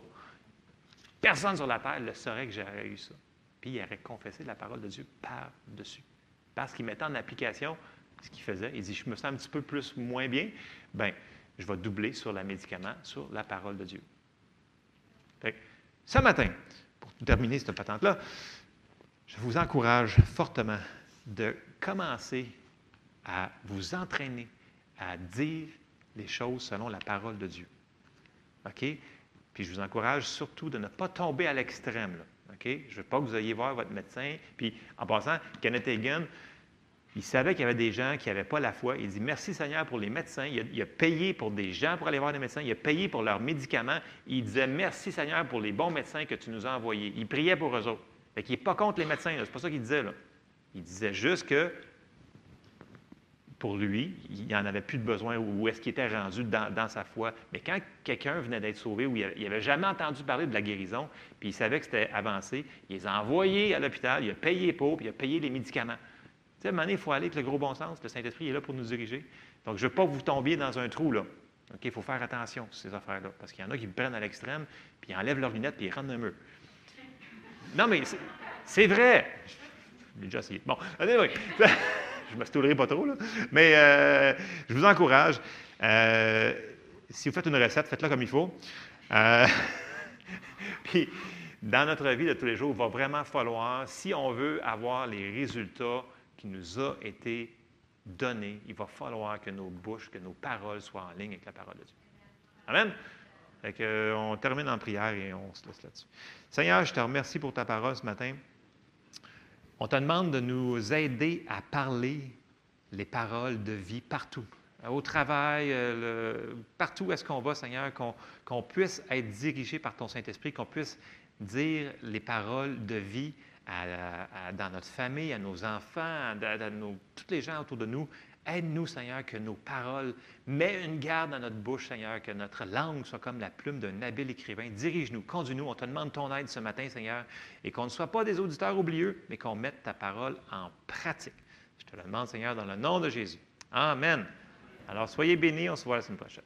Personne sur la terre ne saurait que j'aurais eu ça. Puis il aurait confessé la parole de Dieu par-dessus. Parce qu'il mettait en application ce qu'il faisait. Il dit Je me sens un petit peu plus moins bien. Bien, je vais doubler sur le médicament, sur la parole de Dieu. Ce matin, pour terminer cette patente-là, je vous encourage fortement de commencer à vous entraîner à dire les choses selon la parole de Dieu. OK? Puis je vous encourage surtout de ne pas tomber à l'extrême. OK? Je ne veux pas que vous ayez voir votre médecin. Puis en passant, Kenneth Hagin, il savait qu'il y avait des gens qui n'avaient pas la foi. Il dit Merci Seigneur pour les médecins. Il a, payé pour des gens pour aller voir des médecins. Il a payé pour leurs médicaments. Il disait Merci Seigneur pour les bons médecins que tu nous as envoyés. Il priait pour eux autres. Fait qu'il n'est pas contre les médecins. C'est pas ça qu'il disait. Il disait juste que pour lui, il n'en avait plus de besoin ou est-ce qu'il était rendu dans, dans sa foi. Mais quand quelqu'un venait d'être sauvé ou il n'avait jamais entendu parler de la guérison, puis il savait que c'était avancé, il les a envoyés à l'hôpital, il a payé pour, puis il a payé les médicaments. Sais, à il faut aller avec le gros bon sens. Le Saint-Esprit est là pour nous diriger. Donc, je ne veux pas vous tombiez dans un trou, là. OK, il faut faire attention sur ces affaires-là. Parce qu'il y en a qui me prennent à l'extrême, puis ils enlèvent leurs lunettes, puis ils rentrent dans le mur. Non, mais c'est- vrai. Je l'ai déjà essayé. Bon, je ne me stoulerai pas trop, là. Mais euh, je vous encourage. euh, si vous faites une recette, faites-la comme il faut. Euh, puis, dans notre vie de tous les jours, il va vraiment falloir, si on veut avoir les résultats qui nous ont été donnés, il va falloir que nos bouches, que nos paroles soient en ligne avec la parole de Dieu. Amen. Fait que, euh, on termine en prière et on se laisse là-dessus. Seigneur, je te remercie pour ta parole ce matin. On te demande de nous aider à parler les paroles de vie partout. Au travail, euh, partout où est-ce qu'on va, Seigneur, qu'on puisse être dirigé par ton Saint-Esprit, qu'on puisse dire les paroles de vie dans notre famille, à nos enfants, à, tous les gens autour de nous. Aide-nous, Seigneur, que nos paroles, mets une garde dans notre bouche, Seigneur, que notre langue soit comme la plume d'un habile écrivain. Dirige-nous, conduis-nous. On te demande ton aide ce matin, Seigneur, et qu'on ne soit pas des auditeurs oublieux, mais qu'on mette ta parole en pratique. Je te le demande, Seigneur, dans le nom de Jésus. Amen. Alors, soyez bénis. On se voit la semaine prochaine.